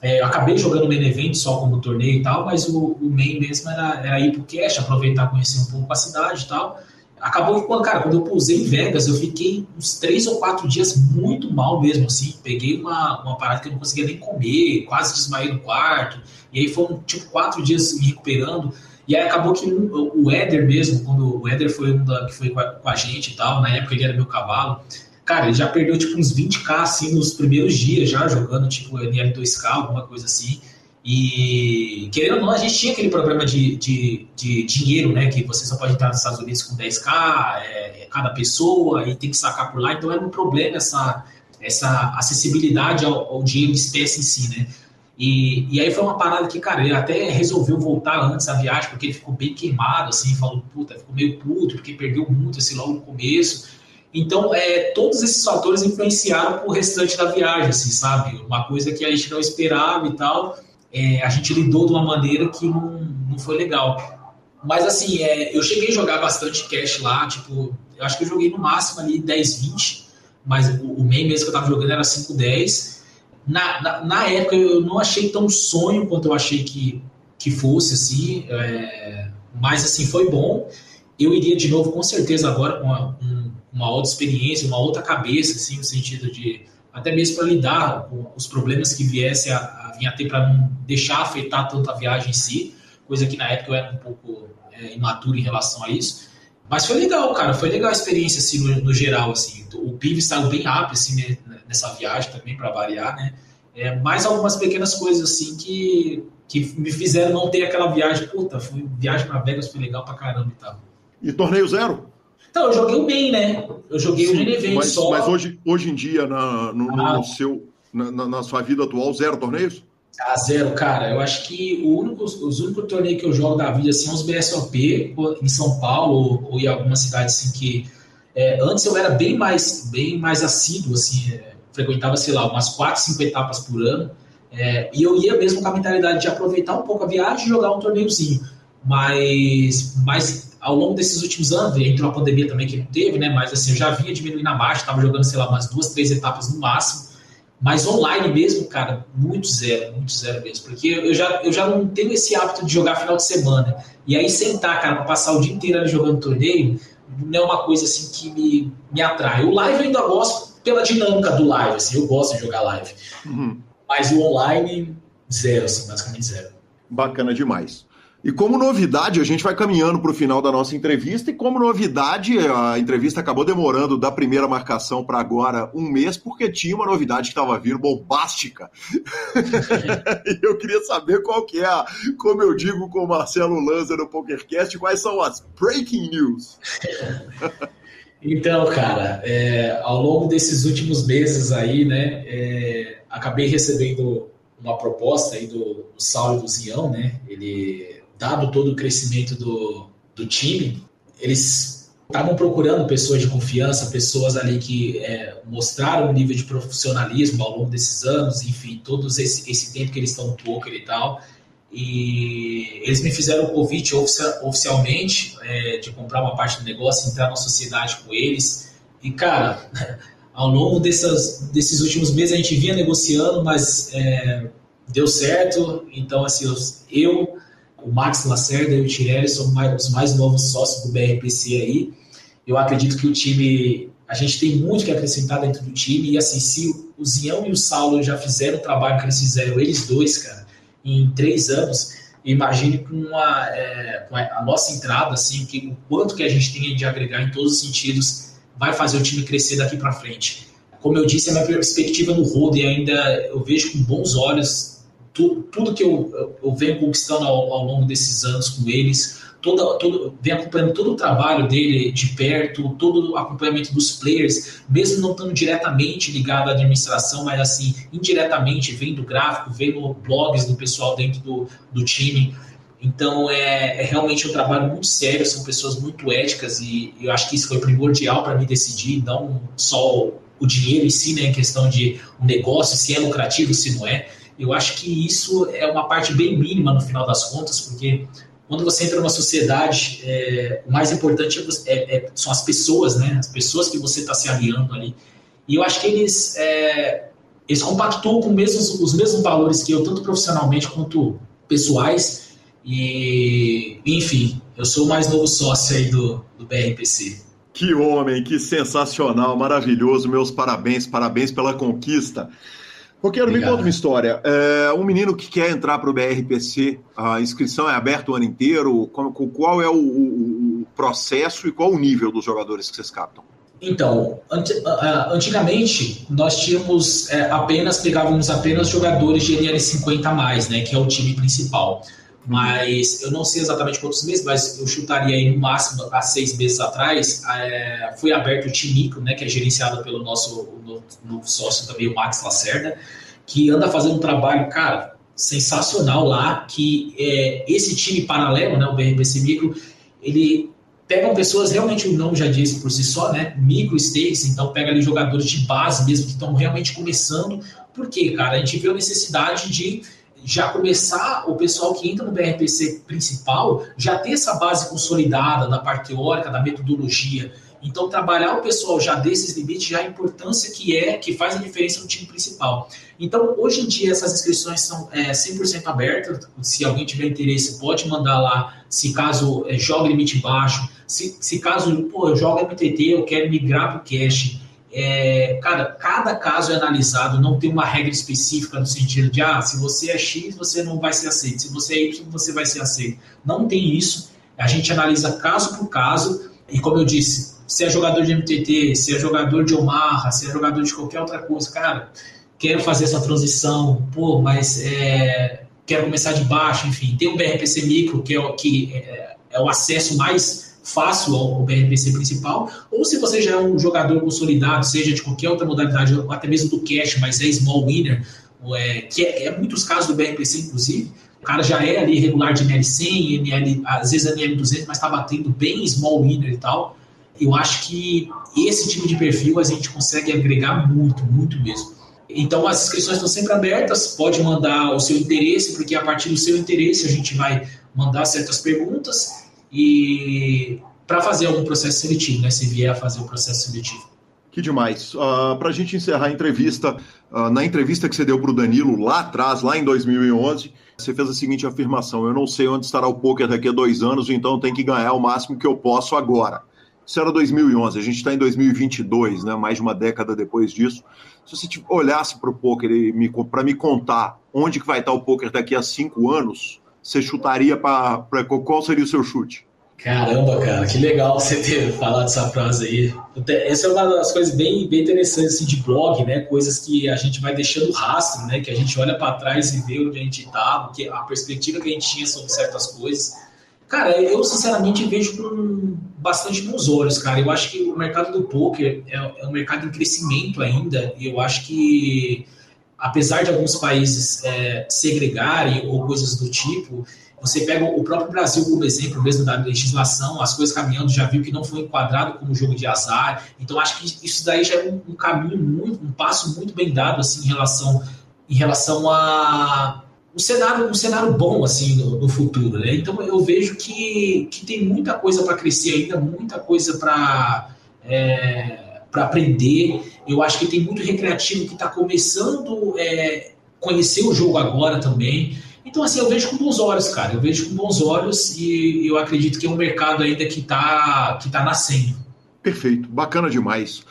É, eu acabei jogando o main só como torneio e tal, mas o, o main mesmo era, era ir pro cash, aproveitar, conhecer um pouco a cidade e tal. Acabou que, cara, quando eu pousei em Vegas, eu fiquei uns três ou quatro dias muito mal mesmo, assim. Peguei uma, uma parada que eu não conseguia nem comer, quase desmaiei no quarto. E aí foram, tipo, quatro dias me recuperando. E aí acabou que o, o Éder mesmo, quando o Éder foi um da, que foi com a, com a, gente e tal, na época ele era meu cavalo, cara, ele já perdeu tipo uns 20k assim nos primeiros dias, já jogando tipo NL2K, alguma coisa assim. E querendo ou não, a gente tinha aquele problema de, de, de dinheiro, né? Que você só pode entrar nos Estados Unidos com 10k, é, é, cada pessoa, e tem que sacar por lá. Então era um problema essa, essa acessibilidade ao, ao dinheiro de espécie em si, né? E, e aí foi uma parada que, cara, ele até resolveu voltar antes da viagem, porque ele ficou bem queimado, assim, falou, puta, ficou meio puto, porque perdeu muito, assim, logo no começo. Então, é, todos esses fatores influenciaram pro restante da viagem, assim, sabe? Uma coisa que a gente não esperava e tal, é, a gente lidou de uma maneira que não, não foi legal. Mas, assim, é, eu cheguei a jogar bastante cash lá, tipo, eu acho que eu joguei no máximo ali 10, 20, mas o, o main mesmo que eu tava jogando era 5, 10, na, na, na, época eu não achei tão sonho quanto eu achei que, que fosse, assim, é, mas assim, foi bom. Eu iria de novo, com certeza, agora com um, uma outra experiência, uma outra cabeça, assim, no sentido de até mesmo para lidar com os problemas que viesse a, a vir a ter para não deixar afetar tanto a viagem em si, coisa que na época eu era um pouco é, imaturo em relação a isso. Mas foi legal, cara, foi legal a experiência, assim, no, no geral, assim. O PIB saiu bem rápido, assim, né, nessa viagem também, para variar, né? É, mais algumas pequenas coisas, assim, que, que me fizeram não ter aquela viagem. Puta, foi viagem para Vegas, foi legal pra caramba e tal. E torneio zero? Então, eu joguei o bem, né? Eu joguei Sim, o Genevent mas, só. Mas hoje, hoje em dia, na, no, ah. no seu, na, na, sua vida atual, zero torneios? Ah, zero, cara. Eu acho que o único, os únicos torneios que eu jogo da vida são os BSOP em São Paulo ou, ou em alguma cidade assim que é, antes eu era bem mais bem mais assíduo, assim, é, frequentava sei lá umas quatro, cinco etapas por ano é, e eu ia mesmo com a mentalidade de aproveitar um pouco a viagem e jogar um torneiozinho. Mas, mas ao longo desses últimos anos, entrou a pandemia também que não teve, né? Mas assim, eu já vinha diminuindo a marcha, estava jogando, sei lá, umas duas, três etapas no máximo. Mas online mesmo, cara, muito zero, muito zero mesmo. Porque eu já, eu já não tenho esse hábito de jogar final de semana. E aí sentar, cara, pra passar o dia inteiro ali jogando torneio, não é uma coisa assim que me, me atrai. O live eu ainda gosto pela dinâmica do live, assim, eu gosto de jogar live. Uhum. Mas o online, zero, assim, basicamente zero. Bacana demais. E como novidade, a gente vai caminhando para o final da nossa entrevista, e como novidade, a entrevista acabou demorando da primeira marcação para agora um mês, porque tinha uma novidade que estava vindo bombástica. e eu queria saber qual que é, a, como eu digo com o Marcelo Lanza no PokerCast, quais são as breaking news. Então, cara, é, ao longo desses últimos meses aí, né, é, acabei recebendo uma proposta aí do, do Saulo do Zião, né? Ele dado todo o crescimento do, do time, eles estavam procurando pessoas de confiança, pessoas ali que é, mostraram um nível de profissionalismo ao longo desses anos, enfim, todos esse, esse tempo que eles estão no poker e tal. E eles me fizeram o convite oficialmente é, de comprar uma parte do negócio, entrar na sociedade com eles. E, cara, ao longo dessas, desses últimos meses a gente vinha negociando, mas é, deu certo. Então, assim, eu, o Max Lacerda e o Tirelli são mais, os mais novos sócios do BRPC aí. Eu acredito que o time, a gente tem muito que acrescentar dentro do time. E assim, se o Zião e o Saulo já fizeram o trabalho que eles fizeram, eles dois, cara, em três anos, imagine com, uma, é, com a nossa entrada, assim, que, o quanto que a gente tem de agregar em todos os sentidos vai fazer o time crescer daqui para frente. Como eu disse, a minha perspectiva no Roden ainda eu vejo com bons olhos tudo, que eu, eu venho conquistando ao, ao, longo desses anos com eles, toda, todo, venho acompanhando todo o trabalho dele de perto, todo o acompanhamento dos players, mesmo não estando diretamente ligado à administração, mas assim, indiretamente, vendo gráfico, vendo blogs do pessoal dentro do, do time. Então é, é, realmente um trabalho muito sério, são pessoas muito éticas e eu acho que isso foi primordial para me decidir, não só o dinheiro em si, né, em questão de um negócio, se é lucrativo, se não é. Eu acho que isso é uma parte bem mínima no final das contas, porque quando você entra numa sociedade, é, o mais importante é, é, é, são as pessoas, né? As pessoas que você está se aliando ali. E eu acho que eles, é, eles compactuam com mesmos, os mesmos valores que eu, tanto profissionalmente quanto pessoais. E, enfim, eu sou o mais novo sócio aí do, do BRPC. Que homem, que sensacional, maravilhoso. Meus parabéns, parabéns pela conquista. Roqueiro, me conta uma história. É, um menino que quer entrar para o BRPC, a inscrição é aberta o ano inteiro? Qual é o, o, processo e qual o nível dos jogadores que vocês captam? Então, antigamente nós tínhamos é, apenas, pegávamos apenas jogadores de NL50 mais, né, que é o time principal. Mas eu não sei exatamente quantos meses, mas eu chutaria aí no máximo há seis meses atrás, é, foi aberto o Timico, né, que é gerenciado pelo nosso novo sócio também, o Max Lacerda, que anda fazendo um trabalho, cara, sensacional lá, que é, esse time paralelo, né, o BRBC Micro, ele pega pessoas, realmente o nome já disse por si só, né, micro stakes, então pega ali jogadores de base mesmo, que estão realmente começando, porque, cara, a gente viu a necessidade de já começar o pessoal que entra no BRPC principal já ter essa base consolidada da parte teórica, da metodologia. Então, trabalhar o pessoal já desses limites, já a importância que é, que faz a diferença no time principal. Então, hoje em dia, essas inscrições são é, 100% abertas. Se alguém tiver interesse, pode mandar lá, se caso é, joga limite baixo, se, se caso, pô, eu jogo MTT, eu quero migrar para o cash. É, cada caso é analisado, não tem uma regra específica no sentido de, ah, se você é X, você não vai ser aceito, se você é Y, você vai ser aceito. Não tem isso. A gente analisa caso por caso, e como eu disse, se é jogador de MTT, se é jogador de Omaha, se é jogador de qualquer outra coisa, cara, quero fazer essa transição, pô, mas é, quero começar de baixo, enfim, tem o BRPC Micro, que é o, que é, é o acesso mais fácil ao BRPC principal, ou se você já é um jogador consolidado, seja de qualquer outra modalidade, ou até mesmo do cash, mas é small winner, é, que é, é, muitos casos do BRPC, inclusive, o cara já é ali regular de NL100, NL, às vezes NL200, mas está batendo bem small winner e tal. Eu acho que esse tipo de perfil a gente consegue agregar muito, muito mesmo. Então as inscrições estão sempre abertas, pode mandar o seu interesse, porque a partir do seu interesse a gente vai mandar certas perguntas e para fazer algum processo seletivo, né? Se vier a fazer o processo seletivo. Que demais. Uh, ah, para a gente encerrar a entrevista, uh, na entrevista que você deu para o Danilo lá atrás, lá em 2011, você fez a seguinte afirmação: Eu não sei onde estará o poker daqui a dois anos, então tenho que ganhar o máximo que eu posso agora. Isso era 2011, a gente está em 2022, né? mais de uma década depois disso. Se você olhasse para o poker para me contar onde que vai estar o poker daqui a cinco anos, você chutaria para. Qual seria o seu chute? Caramba, cara, que legal você ter falado essa frase aí. Essa é uma das coisas bem, bem interessantes assim, de blog, né? Coisas que a gente vai deixando rastro, né? Que a gente olha para trás e vê onde a gente estava, que a perspectiva que a gente tinha sobre certas coisas. Cara, eu sinceramente vejo com bastante bons olhos, cara. Eu acho que o mercado do poker é, é um mercado em crescimento ainda. E eu acho que, apesar de alguns países é, segregarem ou coisas do tipo, você pega o próprio Brasil como exemplo, mesmo da legislação, as coisas caminhando, já viu que não foi enquadrado como jogo de azar. Então, acho que isso daí já é um, um caminho muito, um passo muito bem dado assim, em relação, em relação a um cenário, um cenário bom assim no, no futuro. Né? Então, eu vejo que, que tem muita coisa para crescer ainda, muita coisa para. É, para aprender, eu acho que tem muito recreativo que está começando a é, conhecer o jogo agora também. Então, assim, eu vejo com bons olhos, cara. Eu vejo com bons olhos e eu acredito que é um mercado ainda que está que tá nascendo. Perfeito, bacana demais.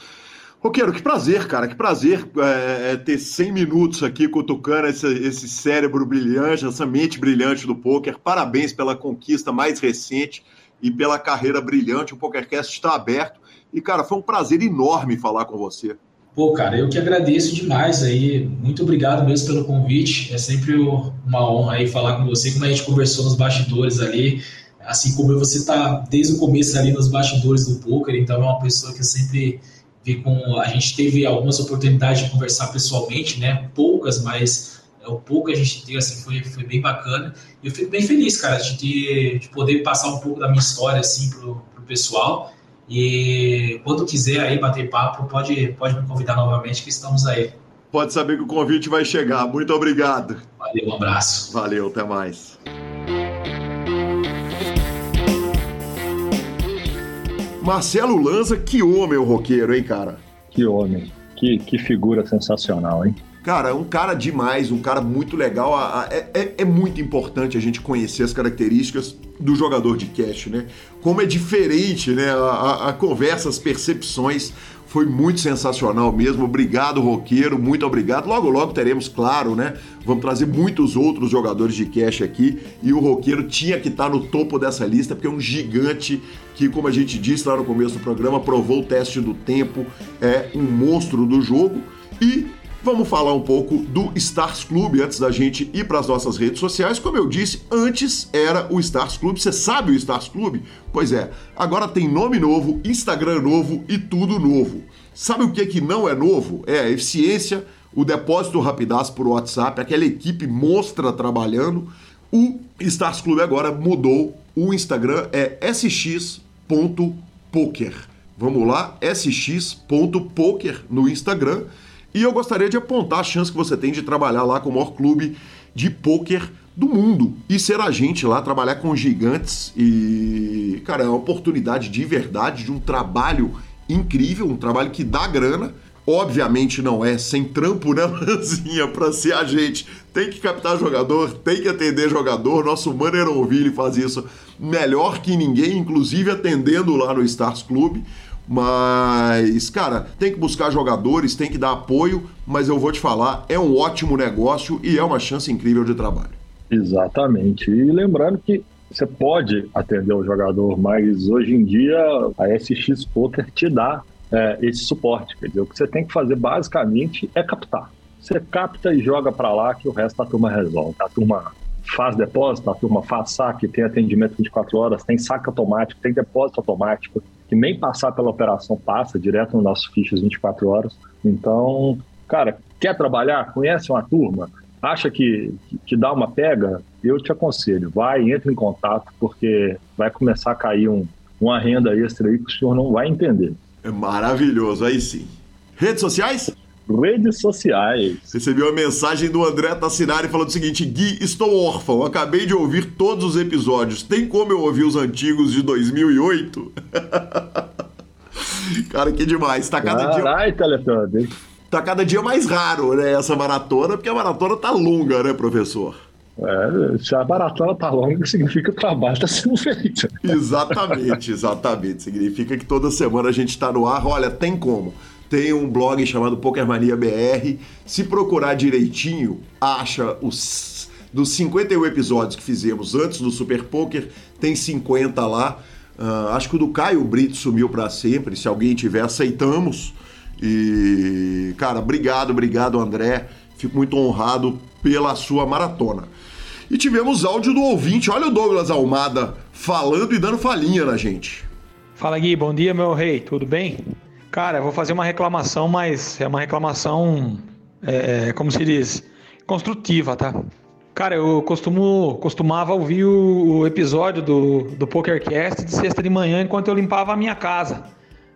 Roqueiro, que prazer, cara, que prazer é, é ter 100 minutos aqui cutucando esse, esse cérebro brilhante, essa mente brilhante do poker. Parabéns pela conquista mais recente e pela carreira brilhante. O PokerCast está aberto. E, cara, foi um prazer enorme falar com você. Pô, cara, eu que agradeço demais aí. Muito obrigado mesmo pelo convite. É sempre uma honra aí falar com você, como a gente conversou nos bastidores ali. Assim como você tá desde o começo ali nos bastidores do poker, então é uma pessoa que eu sempre vi com. A gente teve algumas oportunidades de conversar pessoalmente, né? Poucas, mas é, o pouco que a gente teve assim, foi, foi bem bacana. E eu fico bem feliz, cara, de, de poder passar um pouco da minha história assim pro, pro pessoal. E quando quiser aí bater papo, pode, pode me convidar novamente que estamos aí. Pode saber que o convite vai chegar. Muito obrigado. Valeu, um abraço. Valeu, até mais. Marcelo Lanza, que homem o roqueiro, hein, cara? Que homem. Que, que figura sensacional, hein? Cara, um cara demais, um cara muito legal. É, é, é, muito importante a gente conhecer as características do jogador de cash, né? Como é diferente, né? A, a conversa, as percepções. Foi muito sensacional mesmo. Obrigado, Roqueiro. Muito obrigado. Logo, logo teremos, claro, né? Vamos trazer muitos outros jogadores de cash aqui. E o Roqueiro tinha que estar no topo dessa lista, porque é um gigante que, como a gente disse lá no começo do programa, provou o teste do tempo, é um monstro do jogo. Vamos falar um pouco do Stars Club antes da gente ir para as nossas redes sociais. Como eu disse, antes era o Stars Club. Você sabe o Stars Club? Pois é, agora tem nome novo, Instagram novo e tudo novo. Sabe o que, que não é novo? É a eficiência, o depósito rapidaço por WhatsApp, aquela equipe monstra trabalhando. O Stars Club agora mudou. O Instagram é sx.poker. Vamos lá, sx.poker no Instagram. E eu gostaria de apontar a chance que você tem de trabalhar lá com o maior clube de pôquer do mundo e ser agente lá, trabalhar com gigantes e, cara, é uma oportunidade de verdade, de um trabalho incrível, um trabalho que dá grana. Obviamente não é sem trampo, né, Lanzinha, para ser agente. Tem que captar jogador, tem que atender jogador. Nosso Maneronville faz isso melhor que ninguém, inclusive atendendo lá no Stars Club. Mas, cara, tem que buscar jogadores, tem que dar apoio, mas eu vou te falar, é um ótimo negócio e é uma chance incrível de trabalho. Exatamente. E lembrando que você pode atender o jogador, mas hoje em dia a SX Poker te dá é, esse suporte. Quer dizer, o que você tem que fazer basicamente é captar. Você capta e joga para lá que o resto a turma resolve. A turma faz depósito, a turma faz saque, tem atendimento 24 horas, tem saque automático, tem depósito automático que nem passar pela operação passa, direto no nosso fichas 24 horas. Então, cara, quer trabalhar? Conhece uma turma? Acha que, que dá uma pega? Eu te aconselho, vai, entre em contato, porque vai começar a cair um, uma renda extra aí que o senhor não vai entender. É maravilhoso, aí sim. Redes sociais? Redes sociais. Recebi uma mensagem do André Tassinari falando o seguinte: Gui, estou órfão, acabei de ouvir todos os episódios. Tem como eu ouvir os antigos de 2008? Cara, que demais. Tá cada Carai, dia. Tá cada dia mais raro, né, essa maratona, porque a maratona tá longa, né, professor? É, se a maratona tá longa, significa que o trabalho está sendo feito. Exatamente, exatamente. Significa que toda semana a gente está no ar. Olha, tem como tem um blog chamado Pokermania BR. Se procurar direitinho, acha os Dos 51 episódios que fizemos antes do Super Poker, tem 50 lá. Uh, acho que o do Caio Brito sumiu para sempre. Se alguém tiver, aceitamos. E, cara, obrigado, obrigado, André. Fico muito honrado pela sua maratona. E tivemos áudio do ouvinte. Olha o Douglas Almada falando e dando falinha na gente. Fala Gui, bom dia meu rei, tudo bem? Cara, eu vou fazer uma reclamação, mas é uma reclamação, é, é como se diz, construtiva, tá? Cara, eu costumo, costumava ouvir o, o episódio do, do PokerCast de sexta de manhã enquanto eu limpava a minha casa.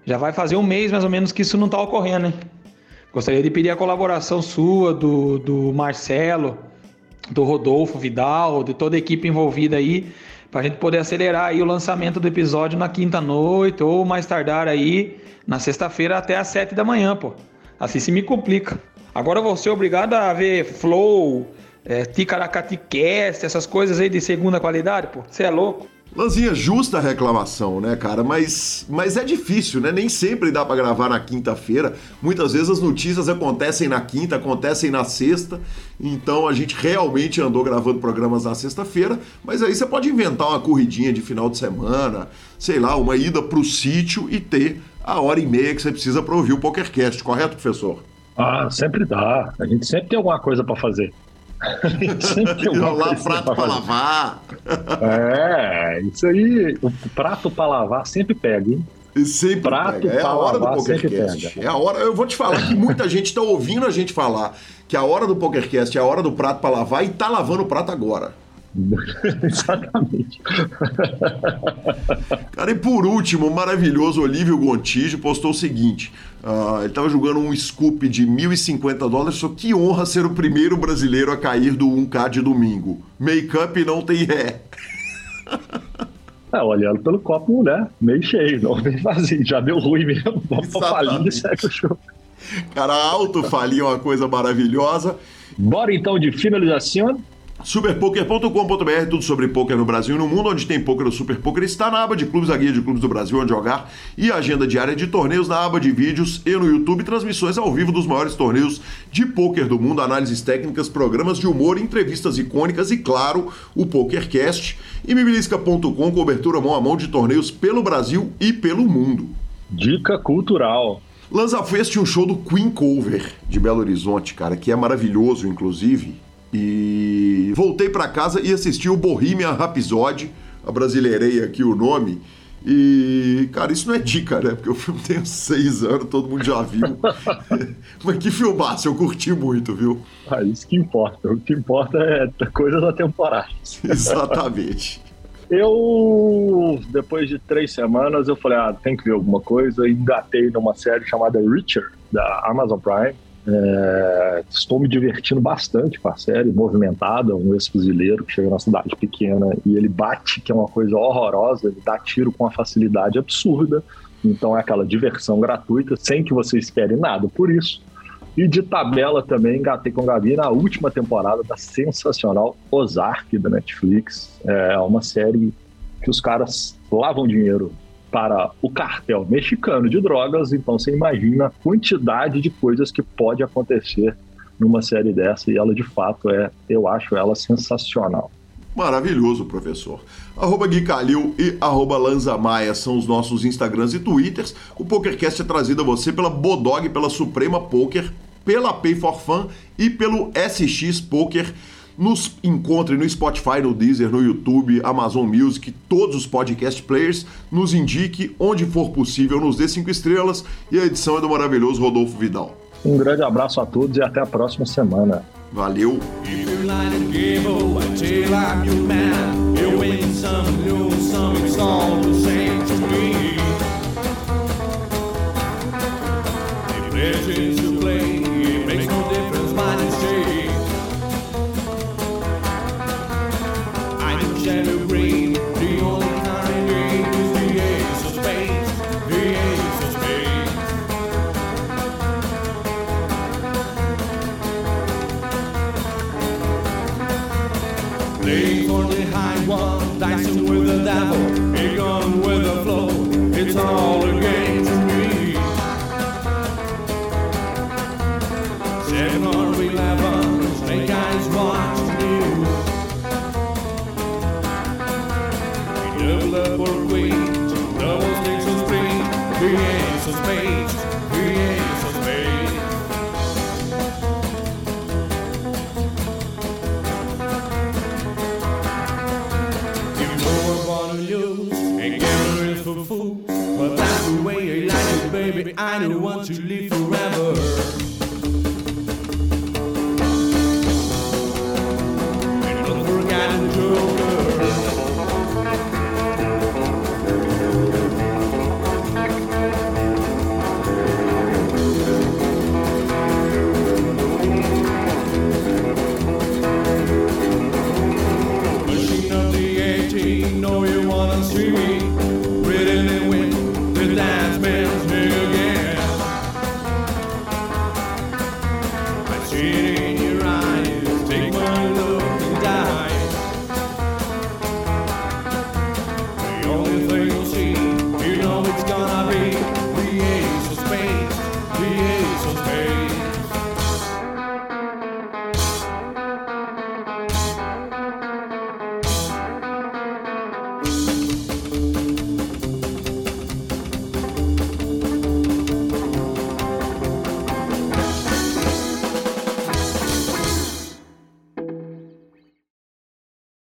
Já vai fazer um mês mais ou menos que isso não tá ocorrendo, hein? Gostaria de pedir a colaboração sua, do, do Marcelo, do Rodolfo Vidal, de toda a equipe envolvida aí, para a gente poder acelerar aí o lançamento do episódio na quinta noite ou mais tardar aí na sexta-feira até às sete da manhã, pô. Assim se me complica. Agora eu vou ser obrigado a ver Flow, é, Ticaracaticast, essas coisas aí de segunda qualidade, pô. Você é louco. Lanzinha, justa a reclamação, né, cara? Mas, mas é difícil, né? Nem sempre dá para gravar na quinta-feira. Muitas vezes as notícias acontecem na quinta, acontecem na sexta. Então a gente realmente andou gravando programas na sexta-feira. Mas aí você pode inventar uma corridinha de final de semana, sei lá, uma ida pro sítio e ter a hora e meia que você precisa para ouvir o PokerCast, correto, professor? Ah, sempre dá. A gente sempre tem alguma coisa para fazer. lá prato para lavar. É, isso aí, o prato para lavar sempre pega, hein? Sempre prato pega. É a hora do PokerCast. É a hora. Eu vou te falar que muita gente está ouvindo a gente falar que a hora do PokerCast é a hora do prato para lavar e tá lavando o prato agora. Exatamente. Cara, e por último, o maravilhoso Olívio Gontijo postou o seguinte: uh, ele estava jogando um scoop de 1.050 dólares, só que honra ser o primeiro brasileiro a cair do 1K de domingo. Make-up não tem ré. É, olhando pelo copo, né? Meio cheio, não bem vazio. Já deu ruim mesmo. Vamos pra falinha e segue o show. Cara, alto falinha é uma coisa maravilhosa. Bora então de finalização. Superpoker.com.br, tudo sobre poker no Brasil e no mundo, onde tem poker, o Super Poker está na aba de clubes, a guia de clubes do Brasil, onde jogar, e a agenda diária de torneios na aba de vídeos e no YouTube, transmissões ao vivo dos maiores torneios de poker do mundo, análises técnicas, programas de humor, entrevistas icônicas e, claro, o PokerCast. E mibilisca.com, cobertura mão a mão de torneios pelo Brasil e pelo mundo. Dica cultural. Lanza Fest um show do Queen Cover de Belo Horizonte, cara, que é maravilhoso, inclusive. E voltei para casa e assisti o Bohemian Rhapsody, brasileirei aqui o nome. E, cara, isso não é dica, né? Porque o filme tem seis anos, todo mundo já viu. Mas que filmaço, eu curti muito, viu? Ah, isso que importa. O que importa é coisa da temporada. Exatamente. Eu, depois de três semanas, eu falei, ah, tem que ver alguma coisa. E engatei numa série chamada Richard, da Amazon Prime. É, estou me divertindo bastante com a série, movimentada, um ex-fuzileiro que chega numa cidade pequena e ele bate, que é uma coisa horrorosa, ele dá tiro com uma facilidade absurda, então é aquela diversão gratuita, sem que você espere nada por isso. E de tabela também engatei com o Gabi na última temporada da sensacional Ozark da Netflix. É uma série que os caras lavam dinheiro para o cartel mexicano de drogas, então você imagina a quantidade de coisas que pode acontecer numa série dessa e ela de fato é, eu acho ela sensacional. Maravilhoso, professor. Arroba Gui Calil e arroba Lanza Maia são os nossos Instagrams e Twitters. O PokerCast é trazido a você pela Bodog, pela Suprema Poker, pela Pay for Fun e pelo SX Poker. Nos encontre no Spotify, no Deezer, no YouTube, Amazon Music, todos os podcast players. Nos indique onde for possível, nos dê cinco estrelas. E a edição é do maravilhoso Rodolfo Vidal. Um grande abraço a todos e até a próxima semana. Valeu!